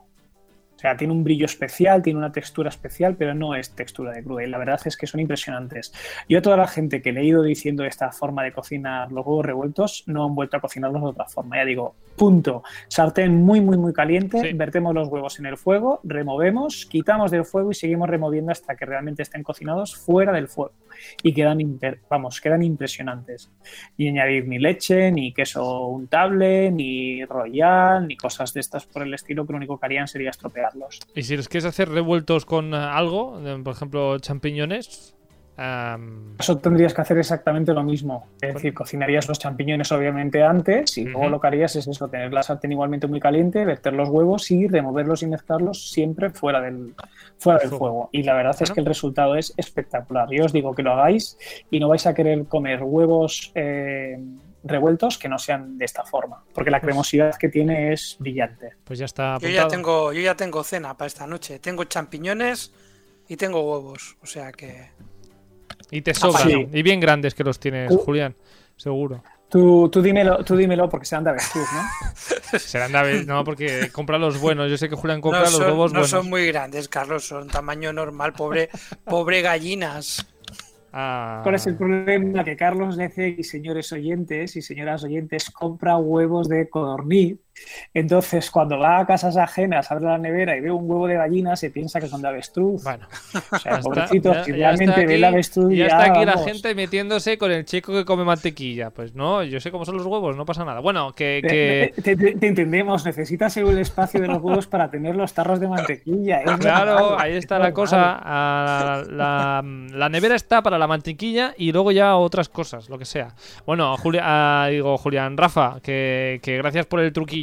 sea, tiene un brillo especial, tiene una textura especial, pero no es textura de cruda. Y la verdad es que son impresionantes. Yo a toda la gente que he leído diciendo esta forma de cocinar los huevos revueltos, no han vuelto a cocinarlos de otra forma. Ya digo, punto. Sartén muy, muy, muy caliente, vertemos los huevos en el fuego, removemos, quitamos del fuego y seguimos removiendo hasta que realmente estén cocinados fuera del fuego. Y quedan, vamos, quedan impresionantes. Y añadir ni leche, ni queso untable, ni royal, ni cosas de estas por el estilo, que lo único que harían sería estropear ¿Y si les quieres hacer revueltos con eh, algo, por ejemplo, champiñones? Eso tendrías que hacer exactamente lo mismo. Es decir, cocinarías los champiñones obviamente antes y luego lo que harías es eso, tener la sartén igualmente muy caliente, verter los huevos y removerlos y mezclarlos siempre fuera del, fuera del fuego. Y la verdad es que el resultado es espectacular. Yo os digo que lo hagáis y no vais a querer comer huevos eh, revueltos que no sean de esta forma, porque la pues cremosidad que tiene es brillante. Pues ya está. Yo ya tengo, yo ya tengo cena para esta noche. Tengo champiñones y tengo huevos, o sea que. Y te sobran, y bien grandes que los tienes, Julián, seguro. Tú, tú, dímelo, tú dímelo porque serán de avestruz, ¿no? serán de avestruz, no, porque compra los buenos. Yo sé que Julián compra los huevos no buenos. No son muy grandes, Carlos, son tamaño normal, pobre, pobre gallinas. Ah. ¿Cuál es el problema? Que Carlos Nece y señores oyentes y señoras oyentes compra huevos de codorniz entonces, cuando va a casas ajenas, abre la nevera y ve un huevo de gallina, se piensa que son de avestruz. Bueno, o sea, pobrecito, si realmente ve la avestruz. Ya, está aquí la gente metiéndose con el chico que come mantequilla. Pues no, yo sé cómo son los huevos, no pasa nada. Bueno, que. Te, entendemos, necesitas el espacio de los huevos para tener los tarros de mantequilla. claro, ahí está la cosa. La, nevera está para la mantequilla y luego ya otras cosas, lo que sea. Bueno, Julia, ah, digo, Julián, Rafa, que gracias por el truquillo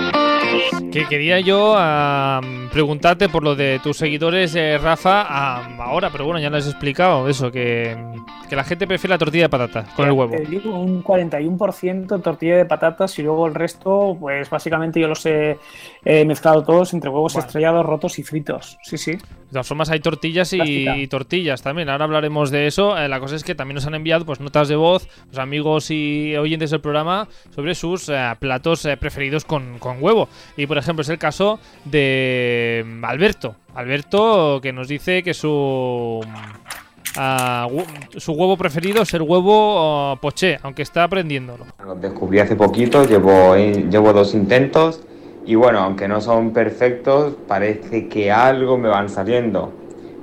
Que quería yo preguntarte por lo de tus seguidores, eh, Rafa, ahora, pero bueno, ya lo has explicado, eso, que, la gente prefiere la tortilla de patatas con el huevo. digo un 41% tortilla de patatas y luego el resto, pues básicamente yo los he mezclado todos entre huevos estrellados, rotos y fritos. Sí, sí. De todas formas, hay tortillas y, tortillas también. Ahora hablaremos de eso. Eh, la cosa es que también nos han enviado pues notas de voz, los amigos y oyentes del programa, sobre sus eh, platos preferidos con, con huevo. Y por ejemplo, es el caso de mm, Alberto. Alberto que nos dice que su ah, su huevo preferido es el huevo uh, poché, aunque está aprendiéndolo. Lo descubrí hace poquito, llevo, eh, llevo dos intentos y bueno, aunque no son perfectos, parece que algo me van saliendo.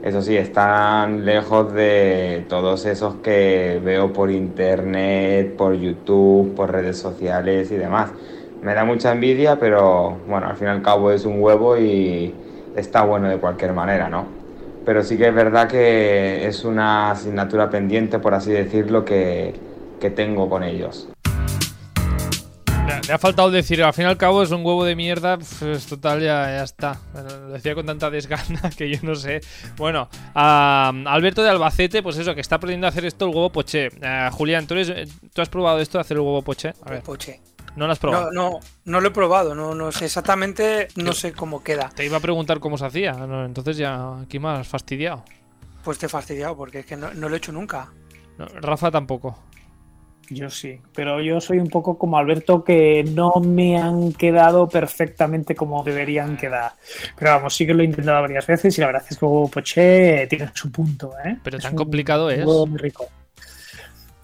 Eso sí, están lejos de todos esos que veo por internet, por YouTube, por redes sociales y demás me da mucha envidia, pero bueno, al fin y al cabo es un huevo y está bueno de cualquier manera, ¿no? Pero sí que es verdad que es una asignatura pendiente, por así decirlo, que, que tengo con ellos. Le ha faltado decir, al fin y al cabo es un huevo de mierda, pues total, ya, ya está. Lo decía con tanta desgana que yo no sé. Bueno, Alberto de Albacete, pues eso, que está aprendiendo a hacer esto, el huevo poché. Eh, Julián, ¿tú, ¿tú has probado esto de hacer el huevo poché? A ver. Poché. ¿No lo has probado? No, no, lo he probado, no, no sé exactamente, no sé cómo queda. Te iba a preguntar cómo se hacía, entonces ya aquí más fastidiado. Pues te he fastidiado porque es que no, lo he hecho nunca. Rafa tampoco. Yo sí, pero yo soy un poco como Alberto que no me han quedado perfectamente como deberían quedar. Pero vamos, sí que lo he intentado varias veces y la verdad es que Poché tiene su punto, ¿eh? Pero tan complicado es. Muy rico.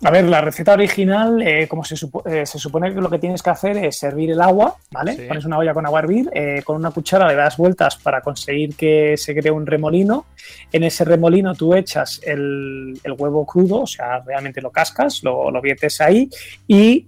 A ver, la receta original, eh, como se, eh, se, supone que lo que tienes que hacer es servir el agua, ¿vale? Pones una olla con agua a hervir, eh, con una cuchara le das vueltas para conseguir que se cree un remolino. En ese remolino tú echas el, huevo crudo, o sea, realmente lo cascas, lo, lo viertes ahí y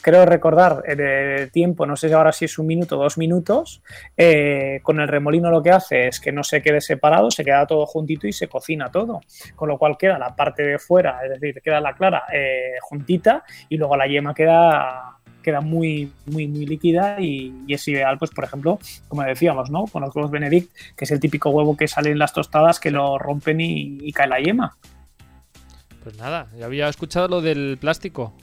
creo recordar el tiempo, no sé si ahora sí es un minuto o dos minutos, eh, con el remolino lo que hace es que no se quede separado, se queda todo juntito y se cocina todo, con lo cual queda la parte de fuera, es decir, queda la clara eh, juntita y luego la yema queda queda muy, muy, muy líquida y, es ideal, pues por ejemplo, como decíamos, ¿no? Con los huevos Benedict, que es el típico huevo que sale en las tostadas que lo rompen y cae la yema. Pues nada, ya había escuchado lo del plástico.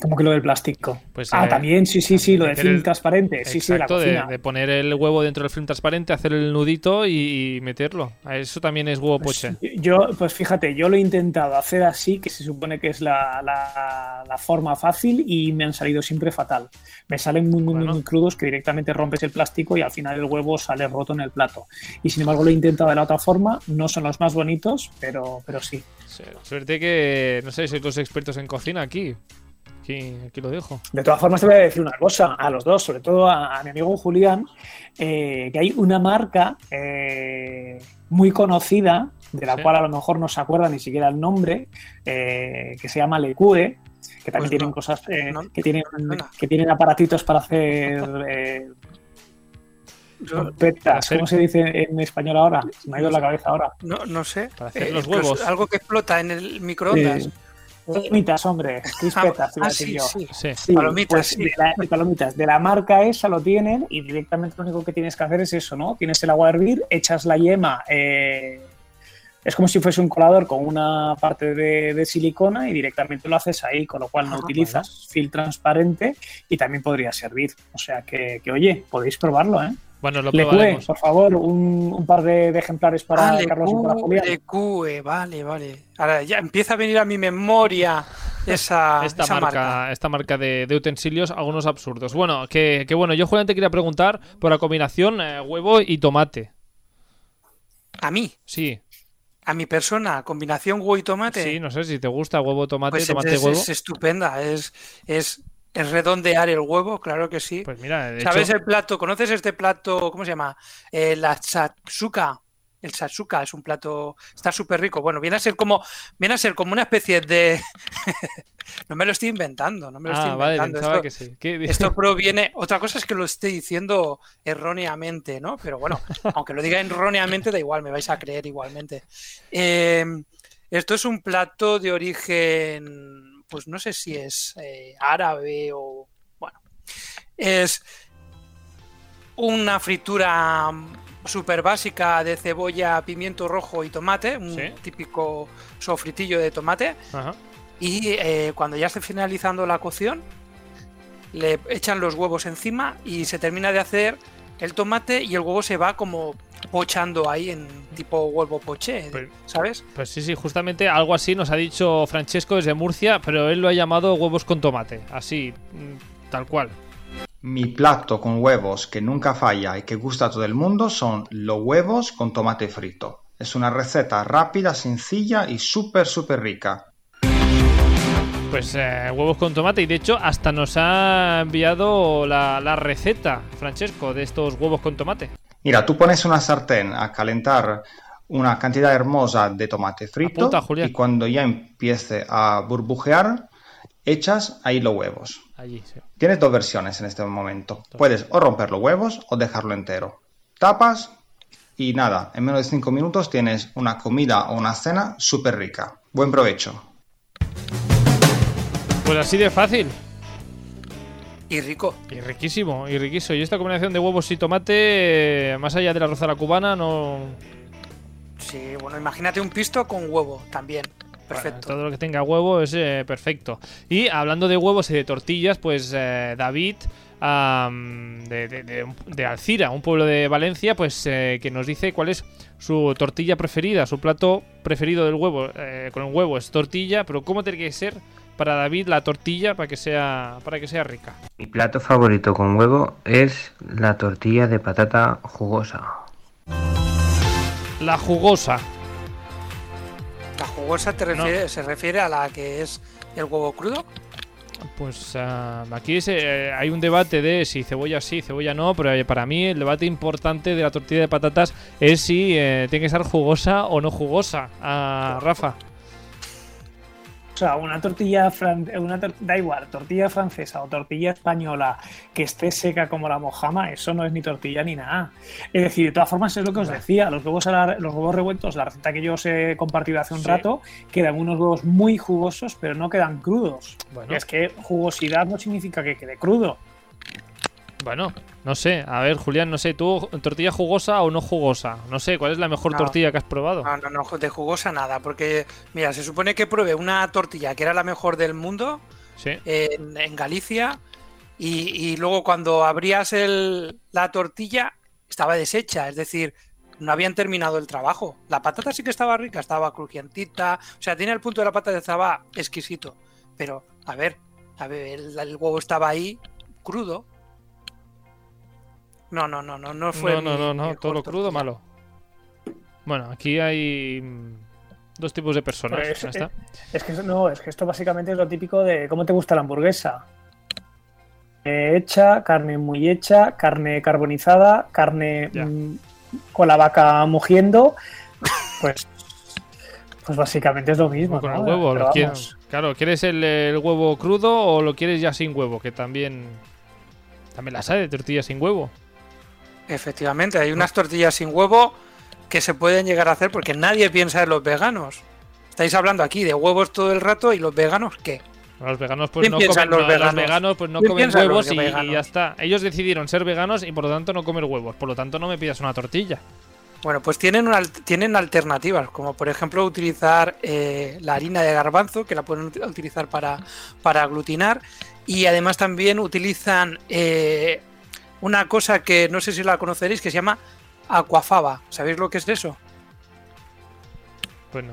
¿Cómo que lo del plástico? Pues, ah, eh, también, sí, sí, sí, lo de film transparente. Sí, sí, la cocina. De, poner el huevo dentro del film transparente, hacer el nudito y, meterlo. Eso también es huevo pues poche. Yo, pues fíjate, yo lo he intentado hacer así, que se supone que es la, forma fácil, y me han salido siempre fatal. Me salen muy, muy, muy, crudos que directamente rompes el plástico y al final el huevo sale roto en el plato. Y sin embargo lo he intentado de la otra forma, no son los más bonitos, pero, pero sí. Suerte que, no sé, sois los expertos en cocina aquí. Aquí, lo dejo. De todas formas, te voy a decir una cosa a los dos, sobre todo a, mi amigo Julián, eh, que hay una marca eh, muy conocida, de la cual a lo mejor no se acuerda ni siquiera el nombre, eh, que se llama Lecue, que también pues tienen cosas, que, tienen, que tienen aparatitos para hacer ¿Cómo se dice en español ahora? me ha ido la cabeza ahora. No, no sé. Para hacer los huevos. algo que explota en el microondas. Palomitas, hombre, crispetas, ah, sí, sí. sí. Palomitas, pues, de, la, palomitas. De la marca esa lo tienen y directamente lo único que tienes que hacer es eso, ¿no? Tienes el agua a hervir, echas la yema, eh, es como si fuese un colador con una parte de, silicona y directamente lo haces ahí, con lo cual no ah, utilizas fil transparente y también podría servir. O sea que, que oye, podéis probarlo, ¿eh? Bueno, lo probaremos. por favor, un, par de, ejemplares para ah, Carlos y para Julián. Lecue, vale, vale. Ahora ya empieza a venir a mi memoria esa, esta marca, Esta marca de, utensilios, algunos absurdos. Bueno, que, bueno, yo Julián te quería preguntar por la combinación eh, huevo y tomate. ¿A mí? Sí. A mi persona, combinación huevo y tomate. Sí, no sé si te gusta huevo, tomate, pues tomate, huevo. Es estupenda, es, es es redondear el huevo, claro que sí. Pues mira, ¿sabes el plato? ¿Conoces este plato? ¿Cómo se llama? Eh, la satsuka. El satsuka es un plato, está súper rico. Bueno, viene a ser como, viene a ser como una especie de, no me lo estoy inventando, no me lo estoy ah, inventando. esto, que sí. esto proviene, otra cosa es que lo esté diciendo erróneamente, ¿no? Pero bueno, aunque lo diga erróneamente, da igual, me vais a creer igualmente. Eh, esto es un plato de origen pues no sé si es eh, árabe o, bueno, es una fritura súper básica de cebolla, pimiento rojo y tomate, un típico sofritillo de tomate. Y eh, cuando ya esté finalizando la cocción, le echan los huevos encima y se termina de hacer el tomate y el huevo se va como pochando ahí en tipo huevo poché, pues, ¿sabes? Pues sí, sí, justamente algo así nos ha dicho Francesco desde Murcia, pero él lo ha llamado huevos con tomate, así, mm, tal cual. Mi plato con huevos que nunca falla y que gusta a todo el mundo son los huevos con tomate frito. Es una receta rápida, sencilla y súper, súper rica. Pues eh, huevos con tomate y de hecho hasta nos ha enviado la, la receta, Francesco, de estos huevos con tomate. Mira, tú pones una sartén a calentar una cantidad hermosa de tomate frito y cuando ya empiece a burbujear, echas ahí los huevos. Tienes dos versiones en este momento. Puedes o romper los huevos o dejarlo entero. Tapas y nada, en menos de 5 minutos tienes una comida o una cena súper rica. Buen provecho. Pues así de fácil. Y rico. Y riquísimo, y riquísimo. Y esta combinación de huevos y tomate, eh, más allá de la rozara cubana, no. Sí, bueno, imagínate un pisto con huevo también. Perfecto. todo lo que tenga huevo es eh, perfecto. Y hablando de huevos y de tortillas, pues eh, David de, Alcira, un pueblo de Valencia, pues que nos dice cuál es su tortilla preferida, su plato preferido del huevo. con el huevo es tortilla, pero ¿cómo tiene que ser para David la tortilla para que sea para que sea rica. Mi plato favorito con huevo es la tortilla de patata jugosa. La jugosa. La jugosa te se refiere a la que es el huevo crudo. Pues ah, aquí eh, hay un debate de si cebolla sí, cebolla no, pero eh, para mí el debate importante de la tortilla de patatas es si eh, tiene que ser jugosa o no jugosa. Ah, Rafa. O sea, una tortilla, una da igual, tortilla francesa o tortilla española que esté seca como la mojama, eso no es ni tortilla ni nada. Es decir, de todas formas es lo que os decía, los huevos, los huevos revueltos, la receta que yo os he compartido hace un rato, quedan unos huevos muy jugosos, pero no quedan crudos. Bueno. es que jugosidad no significa que quede crudo. Bueno, no sé. A ver, Julián, no sé, ¿tú tortilla jugosa o no jugosa? No sé, ¿cuál es la mejor tortilla que has probado? No, no, no, de jugosa nada, porque, mira, se supone que probé una tortilla que era la mejor del mundo en, Galicia y, luego cuando abrías el, la tortilla estaba deshecha, es decir, no habían terminado el trabajo. La patata sí que estaba rica, estaba crujientita, o sea, tiene el punto de la patata, estaba exquisito, pero, a ver, a ver, el huevo estaba ahí crudo, no, no, no, no, no fue. No, no, no, no, todo lo crudo malo. Bueno, aquí hay mm, dos tipos de personas. Pues, eh, es, que no, es que esto básicamente es lo típico de cómo te gusta la hamburguesa. hecha, carne muy hecha, carne carbonizada, carne mm, con la vaca mugiendo. Pues, pues básicamente es lo mismo. Con el huevo, lo quieres, claro, ¿quieres el, el, huevo crudo o lo quieres ya sin huevo? Que también. También las hay de tortilla sin huevo. Efectivamente, hay unas tortillas sin huevo que se pueden llegar a hacer porque nadie piensa en los veganos. Estáis hablando aquí de huevos todo el rato y los veganos qué? Los veganos pues no comen los, veganos? pues no comen huevos y, ya está. Ellos decidieron ser veganos y por lo tanto no comer huevos. Por lo tanto no me pidas una tortilla. Bueno, pues tienen, tienen alternativas, como por ejemplo utilizar eh, la harina de garbanzo, que la pueden utilizar para, para aglutinar, y además también utilizan eh, una cosa que no sé si la conoceréis que se llama aquafaba. ¿Sabéis lo que es eso? Bueno,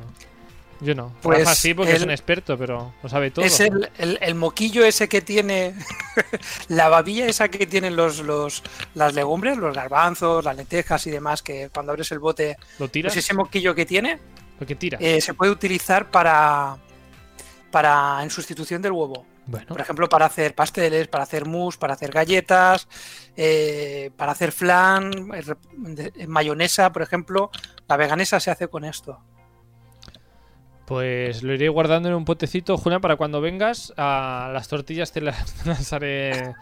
yo no. Pues sí, porque es un experto, pero lo sabe todo. Es el, moquillo ese que tiene, la babilla esa que tienen los, los, las legumbres, los garbanzos, las lentejas y demás, que cuando abres el bote, ¿Lo tiras? Pues ese moquillo que tiene, lo que tira. Eh, se puede utilizar para, para en sustitución del huevo. Por ejemplo, para hacer pasteles, para hacer mousse, para hacer galletas, eh, para hacer flan, eh, mayonesa, por ejemplo. La veganesa se hace con esto. Pues lo iré guardando en un potecito, Julián, para cuando vengas. A las tortillas te las, haré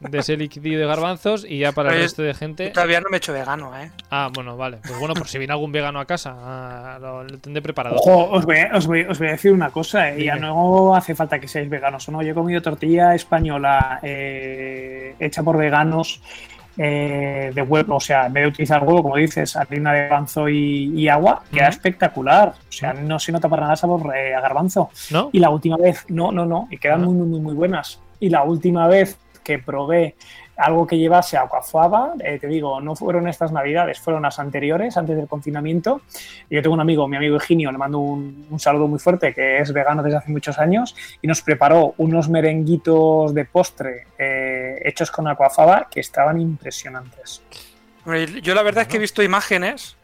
de ese líquido de garbanzos y ya para el resto de gente. Todavía no me he hecho vegano, ¿eh? Ah, bueno, vale. Pues bueno, por si viene algún vegano a casa, ah, lo, tendré preparado. Ojo, os voy, a decir una cosa, ¿eh? ya no hace falta que seáis veganos o no. Yo he comido tortilla española eh, hecha por veganos eh, de huevo, o sea, en vez de utilizar huevo, como dices, harina de garbanzo y, agua, queda espectacular. O sea, no se nota para nada sabor eh, a garbanzo. Y la última vez, no, no, no, y quedan muy, muy, muy buenas. Y la última vez que probé algo que llevase aquafaba, eh, te digo, no fueron estas navidades, fueron las anteriores, antes del confinamiento. Yo tengo un amigo, mi amigo Eugenio, le mando un, saludo muy fuerte, que es vegano desde hace muchos años, y nos preparó unos merenguitos de postre eh, hechos con aquafaba que estaban impresionantes. Yo la verdad es que he visto imágenes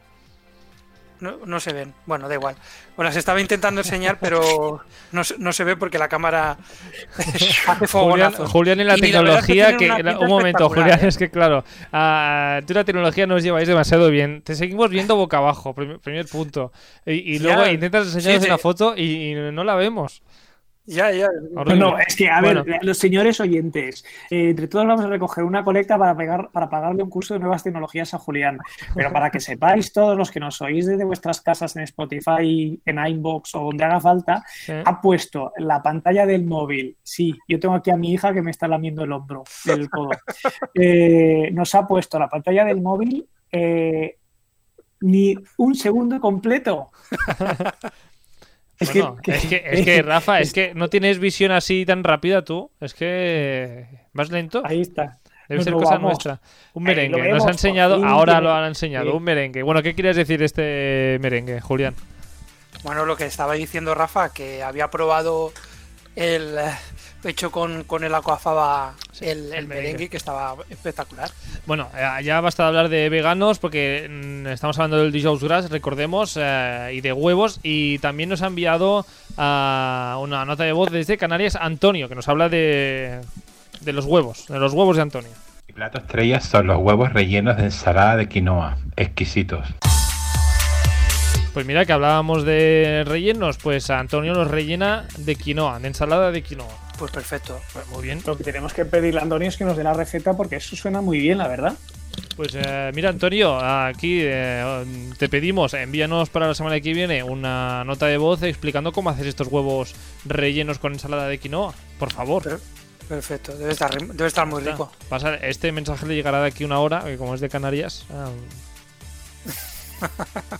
no, se ven. Bueno, da igual. Bueno, se estaba intentando enseñar, pero no, se ve porque la cámara hace Julián, Julián en la tecnología, que, un momento, Julián, ¿eh? es que claro, tú la tecnología no os lleváis demasiado bien. Te seguimos viendo boca abajo, primer, punto. Y, luego intentas enseñarnos una foto y no la vemos. Ya, ya. No, es que, a ver, los señores oyentes, eh, entre todos vamos a recoger una colecta para, pegar, para pagarle un curso de nuevas tecnologías a Julián. Pero para que sepáis todos los que nos oís desde vuestras casas en Spotify, en iBox o donde haga falta, ha puesto la pantalla del móvil. Sí, yo tengo aquí a mi hija que me está lamiendo el hombro del codo. Eh, nos ha puesto la pantalla del móvil eh, ni un segundo completo. Es, que, es, que, Rafa, es, que no tienes visión así tan rápida tú. Es que vas lento. Ahí está. Debe ser cosa nuestra. Un merengue. Nos ha enseñado, ahora lo han enseñado. Un merengue. Bueno, ¿qué quieres decir este merengue, Julián? Bueno, lo que estaba diciendo Rafa, que había probado el hecho con, con el aquafaba el, merengue que estaba espectacular. Bueno, eh, ya basta de hablar de veganos porque mm, estamos hablando del Dijous Grass, recordemos, eh, y de huevos. Y también nos ha enviado uh, una nota de voz desde Canarias Antonio, que nos habla de, de los huevos, de los huevos de Antonio. Mi plato estrella son los huevos rellenos de ensalada de quinoa, exquisitos. Pues mira que hablábamos de rellenos, pues Antonio los rellena de quinoa, de ensalada de quinoa. Pues perfecto. Pues muy bien. Lo que tenemos que pedirle a Antonio es que nos dé la receta porque eso suena muy bien, la verdad. Pues eh, mira, Antonio, aquí eh, te pedimos, envíanos para la semana que viene una nota de voz explicando cómo hacer estos huevos rellenos con ensalada de quinoa. Por favor. Perfecto, debe estar, debe estar muy rico. este mensaje le llegará de aquí una hora, que como es de Canarias.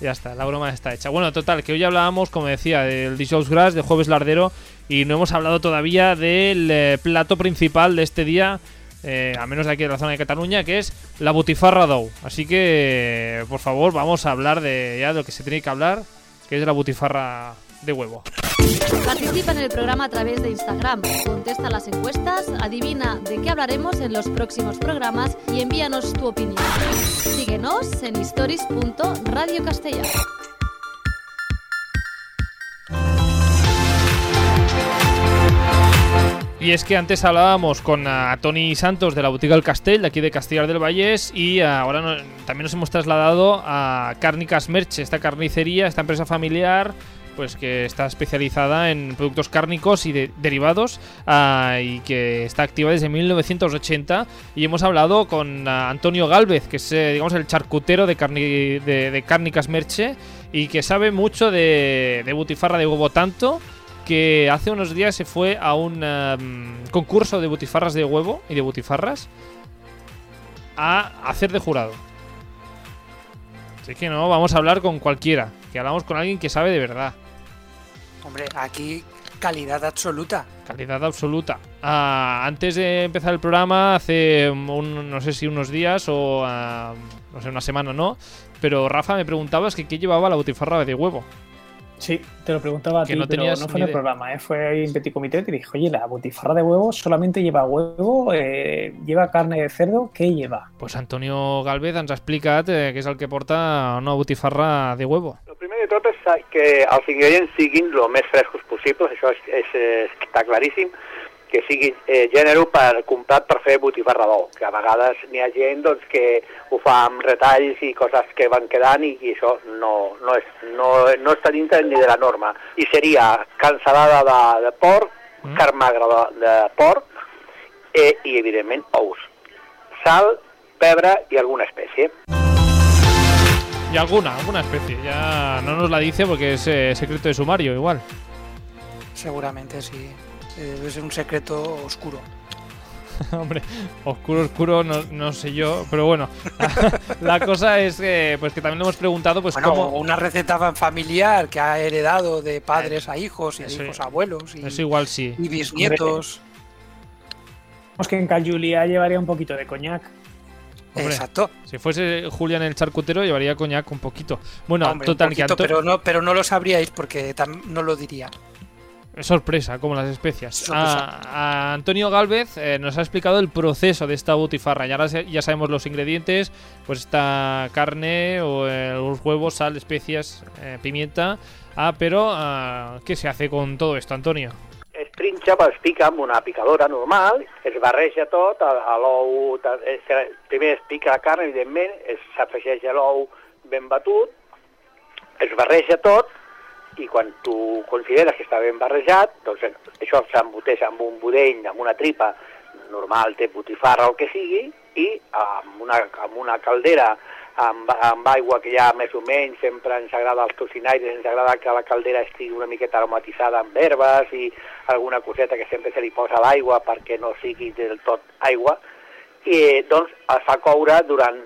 Ya está, la broma está hecha. Bueno, total, que hoy hablábamos, como decía, del Dishows Grass, de Jueves Lardero, y no hemos hablado todavía del eh, plato principal de este día, eh, a menos de aquí de la zona de Cataluña, que es la butifarra dough. Así que, por favor, vamos a hablar de ya de lo que se tiene que hablar, que es la butifarra de huevo. Participa en el programa a través de Instagram, contesta las encuestas, adivina de qué hablaremos en los próximos programas y envíanos tu opinión. Síguenos en stories.radiocastellano. Y es que antes hablábamos con uh, Tony Santos de la Botica del Castell, de aquí de Castellar del Vallés, y uh, ahora también nos hemos trasladado a Cárnicas Merche, esta carnicería, esta empresa familiar pues que está especializada en productos cárnicos y derivados uh, y que está activa desde 1980 y hemos hablado con uh, Antonio Galvez que es eh, digamos el charcutero de, de, de, Cárnicas Merche y que sabe mucho de, de, butifarra de huevo tanto que hace unos días se fue a un concurso de butifarras de huevo y de butifarras a hacer de jurado. Así que no, vamos a hablar con cualquiera, que hablamos con alguien que sabe de verdad. Hombre, aquí calidad absoluta. Calidad absoluta. Ah, antes de empezar el programa, hace un, no sé si unos días o ah, no sé, una semana no, pero Rafa me preguntaba es que qué llevaba la botifarra de huevo. Sí, te lo preguntaba a ti, no pero no fue en el programa, ¿eh? fue ahí en Petit Comité y te dije, oye, la botifarra de huevo solamente lleva huevo, eh, lleva carne de cerdo, ¿qué lleva? Pues Antonio Galvez ens ha explicat eh, que és el que porta una botifarra de huevo. És que els ingredients siguin el més frescos possibles, això és, és, és, està claríssim, que sigui eh, gènere per comprat per fer botifarra d'ou, que a vegades n'hi ha gent doncs, que ho fa amb retalls i coses que van quedant i, i això no, no, és, no, no està dintre ni de la norma. I seria cansalada de, de porc, mm. carn magra de, de porc eh, i, evidentment, ous. Sal, pebre i alguna espècie. Y alguna, alguna especie. Ya no nos la dice porque es eh, secreto de sumario, igual. Seguramente sí. Eh, debe ser un secreto oscuro. Hombre, oscuro, oscuro, no, no, sé yo, pero bueno, la cosa es que, pues que también le hemos preguntado, pues bueno, cómo... una receta familiar que ha heredado de padres a hijos y de hijos a abuelos y, eso igual sí. y bisnietos. Pues que en Julia llevaría un poquito de coñac. Exacto. Si fuese Julián el charcutero, llevaría coñac un poquito. Bueno, total, que pero no, pero no lo sabríais porque no lo diría. Sorpresa, como las especias. A, Antonio Galvez eh, nos ha explicado el proceso de esta butifarra. Ya, ya sabemos los ingredientes, pues esta carne o eh, los huevos, sal, especias, eh, pimienta. Ah, pero ah, ¿qué se hace con todo esto, Antonio? Es trinxa, es pica amb una picadora normal, es barreja tot, a, a l'ou, primer es pica la carn, evidentment, s'afegeix l'ou ben batut, es barreja tot, i quan tu consideres que està ben barrejat, doncs això s'emboteix amb un budell, amb una tripa normal, té botifarra o el que sigui, i amb una, amb una caldera amb, amb aigua que ja més o menys sempre ens agrada als tocinaires, ens agrada que la caldera estigui una miqueta aromatitzada amb herbes i alguna coseta que sempre se li posa a l'aigua perquè no sigui del tot aigua, i doncs es fa coure durant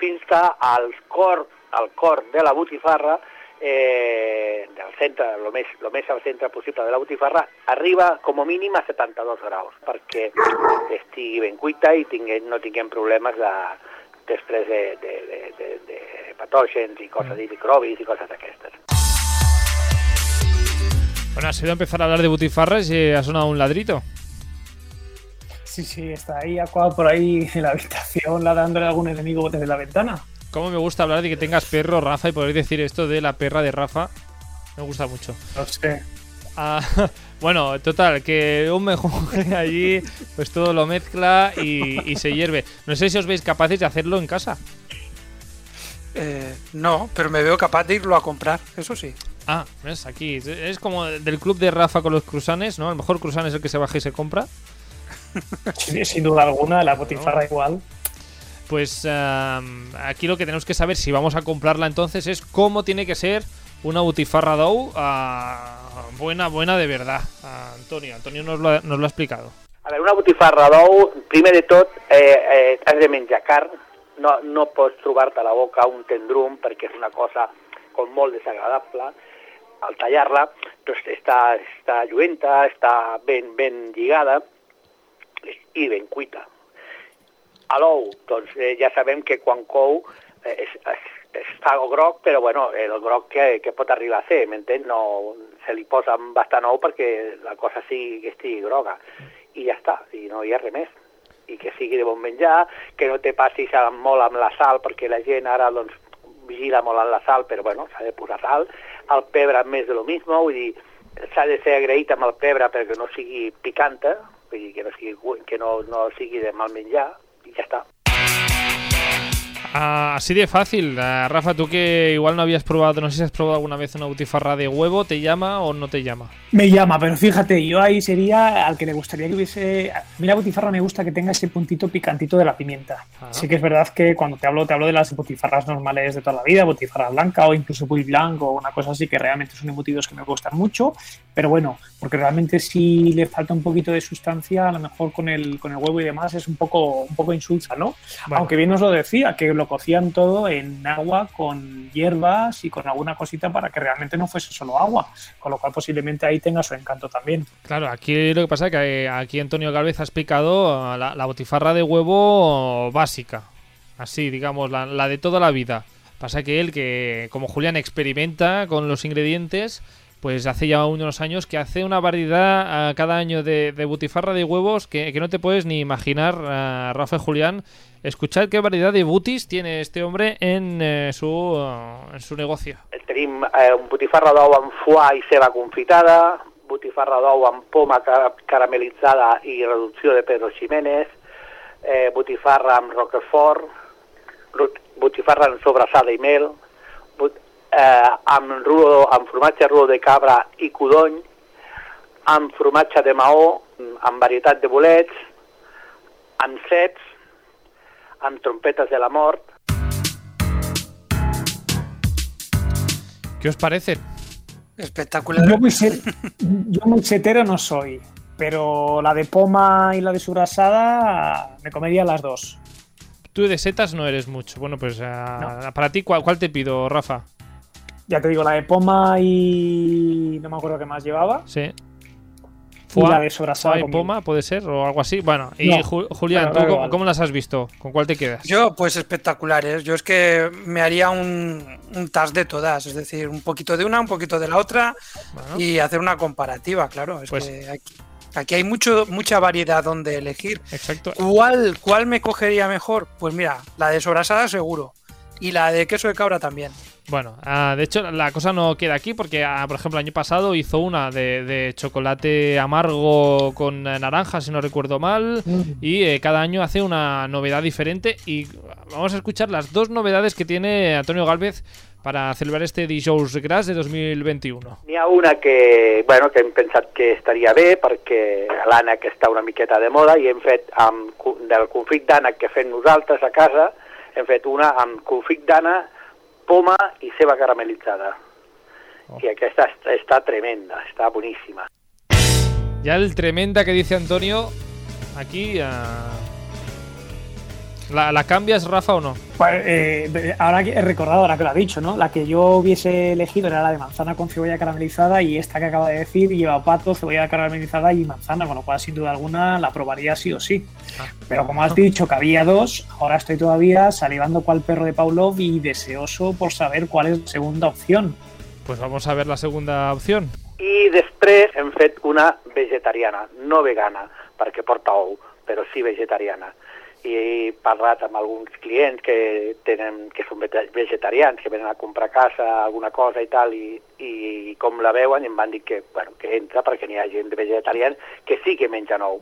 fins que al cor, al cor de la botifarra eh, del centre, el més, lo més al centre possible de la botifarra, arriba com a mínim a 72 graus, perquè estigui ben cuita i tinguem, no tinguem problemes de, després de, de, de, de, de patògens i coses, de microbis i coses d'aquestes. Bueno, has ido a empezar a hablar de butifarras y ha sonado un ladrito. Sí, sí, está ahí acuado por ahí en la habitación ladándole a algún enemigo desde la ventana. Cómo me gusta hablar de que tengas perro, Rafa, y poder decir esto de la perra de Rafa. Me gusta mucho. No sé. Ah, bueno, total, que un mejor allí, pues todo lo mezcla y, se hierve. No sé si os veis capaces de hacerlo en casa. Eh, no, pero me veo capaz de irlo a comprar, eso sí. Ah, ves, aquí. Es como del club de Rafa con los cruzanes, ¿no? El mejor cruzan es el que se baja y se compra. sin duda alguna, la botifarra igual. Pues aquí lo que tenemos que saber si vamos a comprarla entonces es cómo tiene que ser una butifarra dough uh, buena, buena de verdad. Uh, Antonio, Antonio nos lo, ha, nos lo ha explicado. A veure, una botifarra d'ou, primer de tot, eh, eh, has de menjar carn, no, no pots trobar-te a la boca un tendrum perquè és una cosa com molt desagradable, al tallar-la doncs està, està lluenta, està ben, ben lligada i ben cuita. A l'ou, doncs eh, ja sabem que quan cou eh, és, es fa groc, però bueno, el groc que, que pot arribar a ser, m'entens? No, se li posa bastant ou perquè la cosa sigui que estigui groga. I ja està, i no hi ha res més. I que sigui de bon menjar, que no te passis molt amb la sal, perquè la gent ara doncs, vigila molt amb la sal, però bueno, s'ha de posar sal. El pebre més de lo mismo, vull dir, s'ha de ser agraït amb el pebre perquè no sigui picanta, vull dir, que no sigui, que no, no sigui de mal menjar, i ja està. Ah, así de fácil. Ah, Rafa, tú que igual no habías probado, no sé si has probado alguna vez una butifarra de huevo, ¿te llama o no te llama? Me llama, pero fíjate, yo ahí sería al que le gustaría que hubiese... Mira, butifarra me gusta que tenga ese puntito picantito de la pimienta. Ah. Sí que es verdad que cuando te hablo, te hablo de las butifarras normales de toda la vida, butifarra blanca o incluso puy blanco o una cosa así que realmente son embutidos que me gustan mucho, pero bueno, porque realmente si le falta un poquito de sustancia, a lo mejor con el, con el huevo y demás es un poco, un poco insulsa, ¿no? Aunque bien os lo decía, que lo cocían todo en agua con hierbas y con alguna cosita para que realmente no fuese solo agua, con lo cual posiblemente ahí tenga su encanto también. Claro, aquí lo que pasa es que eh, aquí Antonio Galvez ha explicado uh, la, botifarra de huevo básica, así digamos, la, la de toda la vida. Pasa que él, que como Julián experimenta con los ingredientes, pues hace ya unos años que hace una variedad uh, cada año de, de, butifarra de huevos que, que, no te puedes ni imaginar, uh, Rafa y Julián, Escuchad qué variedad de butis tiene este hombre en, eh, su, uh, en su negocio. Tenim eh, un botifarra d'ou amb foie i ceba confitada, botifarra d'ou amb poma caramelitzada i reducció de Pedro Ximénez, eh, botifarra amb roquefort, botifarra amb sobrassada i mel, eh, amb, rulo, amb formatge rulo de cabra i codony, amb formatge de maó, amb varietat de bolets, amb cets, amb trompetas de la mort. ¿Qué os parece? Espectacular. Yo muy, set, yo muy setero no soy, pero la de poma y la de sobrasada me comería las dos. Tú de setas no eres mucho. Bueno, pues uh, no. para ti, ¿cuál, ¿cuál te pido, Rafa? Ya te digo, la de poma y no me acuerdo qué más llevaba. Sí. Fua, de sobrasada. y poma, puede ser, o algo así. Bueno, y no, Julián, ¿tú cómo, cómo, las has visto? ¿Con cuál te quedas? Yo, pues espectaculares. Yo es que me haría un, un tas de todas, es decir, un poquito de una, un poquito de la otra bueno. y hacer una comparativa, claro. Es pues, que aquí, aquí, hay mucho, mucha variedad donde elegir. Exacto. ¿Cuál, ¿Cuál me cogería mejor? Pues mira, la de sobrasada seguro. Y la de queso de cabra también. Bueno, uh, de hecho la cosa no queda aquí porque, uh, por ejemplo, el año pasado hizo una de, de chocolate amargo con uh, naranja, si no recuerdo mal, y eh, cada año hace una novedad diferente y vamos a escuchar las dos novedades que tiene Antonio Galvez para celebrar este Dijous Gras de 2021. N'hi ha una que, bueno, que hem pensat que estaria bé perquè l'ànec està una miqueta de moda i hem fet amb, del confit d'ànec que fem nosaltres a casa, hem fet una amb confit poma y ceba caramelizada. Oh. Y aquesta está, está tremenda, está buenísima. Ya el tremenda que dice Antonio, aquí... Uh... ¿La, ¿La, cambias, Rafa, o no? Pues, eh, ahora he recordado, ahora que lo ha dicho, ¿no? La que yo hubiese elegido era la de manzana con cebolla caramelizada y esta que acaba de decir lleva pato, cebolla caramelizada y manzana, con lo cual sin duda alguna la probaría sí o sí. Ah. Pero como has dicho que había dos, ahora estoy todavía salivando cual perro de Pavlov y deseoso por saber cuál es la segunda opción. Pues vamos a ver la segunda opción. I després hem fet una vegetariana, no vegana, perquè porta ou, però sí vegetariana. I he parlat amb alguns clients que, tenen, que són vegetarians, que venen a comprar casa alguna cosa i tal, i, i com la veuen i em van dir que, bueno, que entra perquè n'hi ha gent de vegetarians que sí que mengen ou.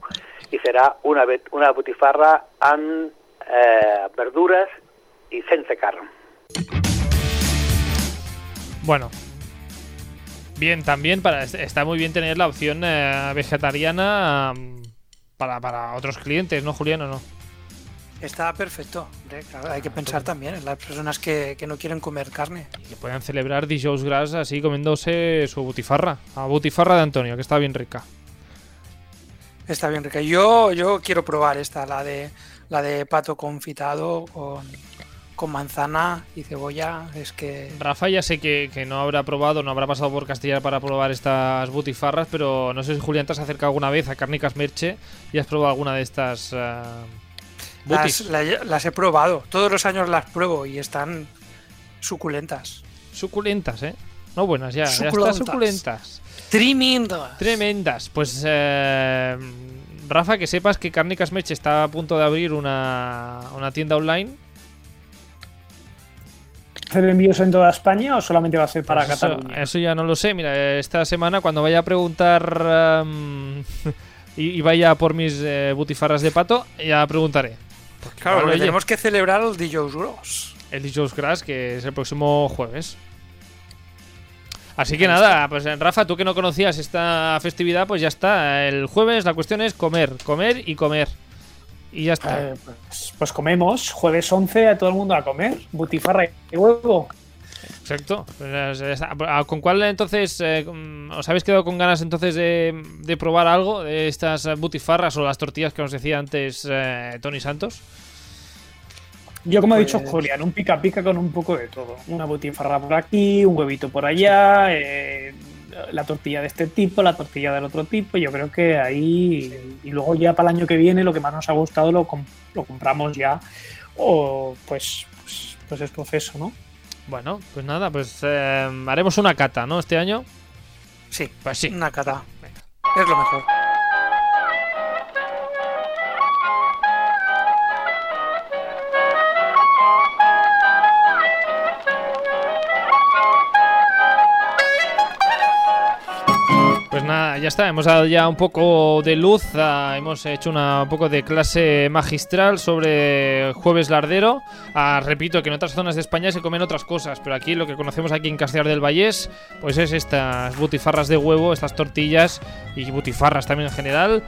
I serà una, una botifarra amb eh, verdures i sense carn. Bueno. Bien, también para, está muy bien tener la opción eh, vegetariana para, para otros clientes, ¿no, Julián, o no? Está perfecto. hay que pensar también en las personas que, no quieren comer carne. Y que puedan celebrar dijous gras así comiéndose su butifarra. A butifarra de Antonio, que está bien rica. Está bien rica. Yo, yo quiero probar esta, la de la de pato confitado con, con manzana y cebolla. Es que. Rafa ya sé que, no habrá probado, no habrá pasado por Castilla para probar estas butifarras, pero no sé si Julián te has acercado alguna vez a Cárnicas Merche y has probado alguna de estas. Eh, las, he probado, todos los años las pruebo y están suculentas. Suculentas, ¿eh? No buenas, ya, ya están suculentas. Tremendas. Tremendas. Pues, eh, Rafa, que sepas que Cárnicas Meche está a punto de abrir una, tienda online. ¿Hacer envíos en toda España o solamente va a ser para pues Cataluña? Eso, ya no lo sé. Mira, esta semana cuando vaya a preguntar y, vaya por mis eh, butifarras de pato, ya preguntaré. Claro, tenemos que celebrar el DJs Gross. El DJs Gross, que es el próximo jueves. Así que nada, pues Rafa, tú que no conocías esta festividad, pues ya está. El jueves la cuestión es comer, comer y comer. Y ya está. Eh, pues, pues, comemos, jueves 11 a todo el mundo a comer, butifarra y huevo. Exacto. Pues, ah, ¿Con cuál entonces eh, os habéis quedado con ganas entonces de, de, probar algo de estas butifarras o las tortillas que nos decía antes eh, Tony Santos? Yo, como ha dicho pues- Julián, un pica pica con un poco de todo. Una butifarra por aquí, un huevito por allá, eh, la tortilla de este tipo, la tortilla del otro tipo. Yo creo que ahí. Y luego, ya para el año que viene, lo que más nos ha gustado lo, lo compramos ya. O pues, pues, pues es proceso, ¿no? Bueno, pues nada, pues eh, haremos una cata, ¿no? Este año. Sí, pues sí. Una cata. Es lo mejor. Ya está, hemos dado ya un poco de luz, ah, hemos hecho una, un poco de clase magistral sobre jueves lardero. Ah, repito que en otras zonas de España se comen otras cosas, pero aquí lo que conocemos aquí en Castellar del Vallés, pues es estas butifarras de huevo, estas tortillas y butifarras también en general.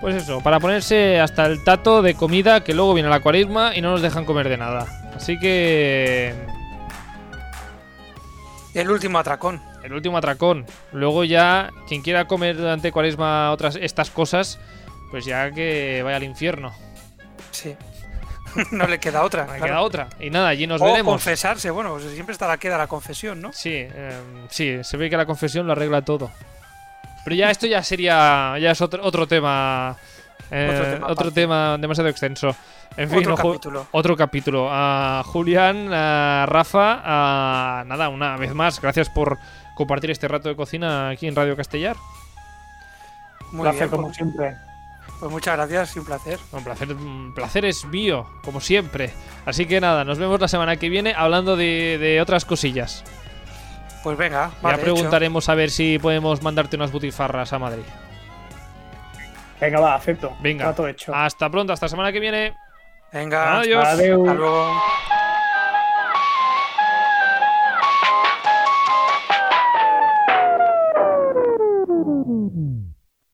Pues eso, para ponerse hasta el tato de comida que luego viene la cuaresma y no nos dejan comer de nada. Así que... El último atracón el último atracón. Luego ya, quien quiera comer durante cuaresma otras estas cosas, pues ya que vaya al infierno. Sí. no le queda otra. No le queda otra. Y nada, allí nos o veremos. confesarse, bueno, pues siempre está la queda la confesión, ¿no? Sí, em, sí, se ve que la confesión lo arregla todo. Pero ya esto ya sería, ya es otro, otro tema. Eh, otro tema, demasiado extenso. En fin, otro capítulo. Otro capítulo. A Julián, a Rafa, a nada, una vez más, gracias por compartir este rato de cocina aquí en Radio Castellar. Muy placer, como pues, siempre. Pues muchas gracias y un placer. Un placer, un placer es mío, como siempre. Así que nada, nos vemos la semana que viene hablando de, otras cosillas. Pues venga, Ya preguntaremos a ver si podemos mandarte unas butifarras a Madrid. Venga, va, acepto. Venga. Hasta pronto, hasta la semana que viene. Venga, adiós. Hasta luego.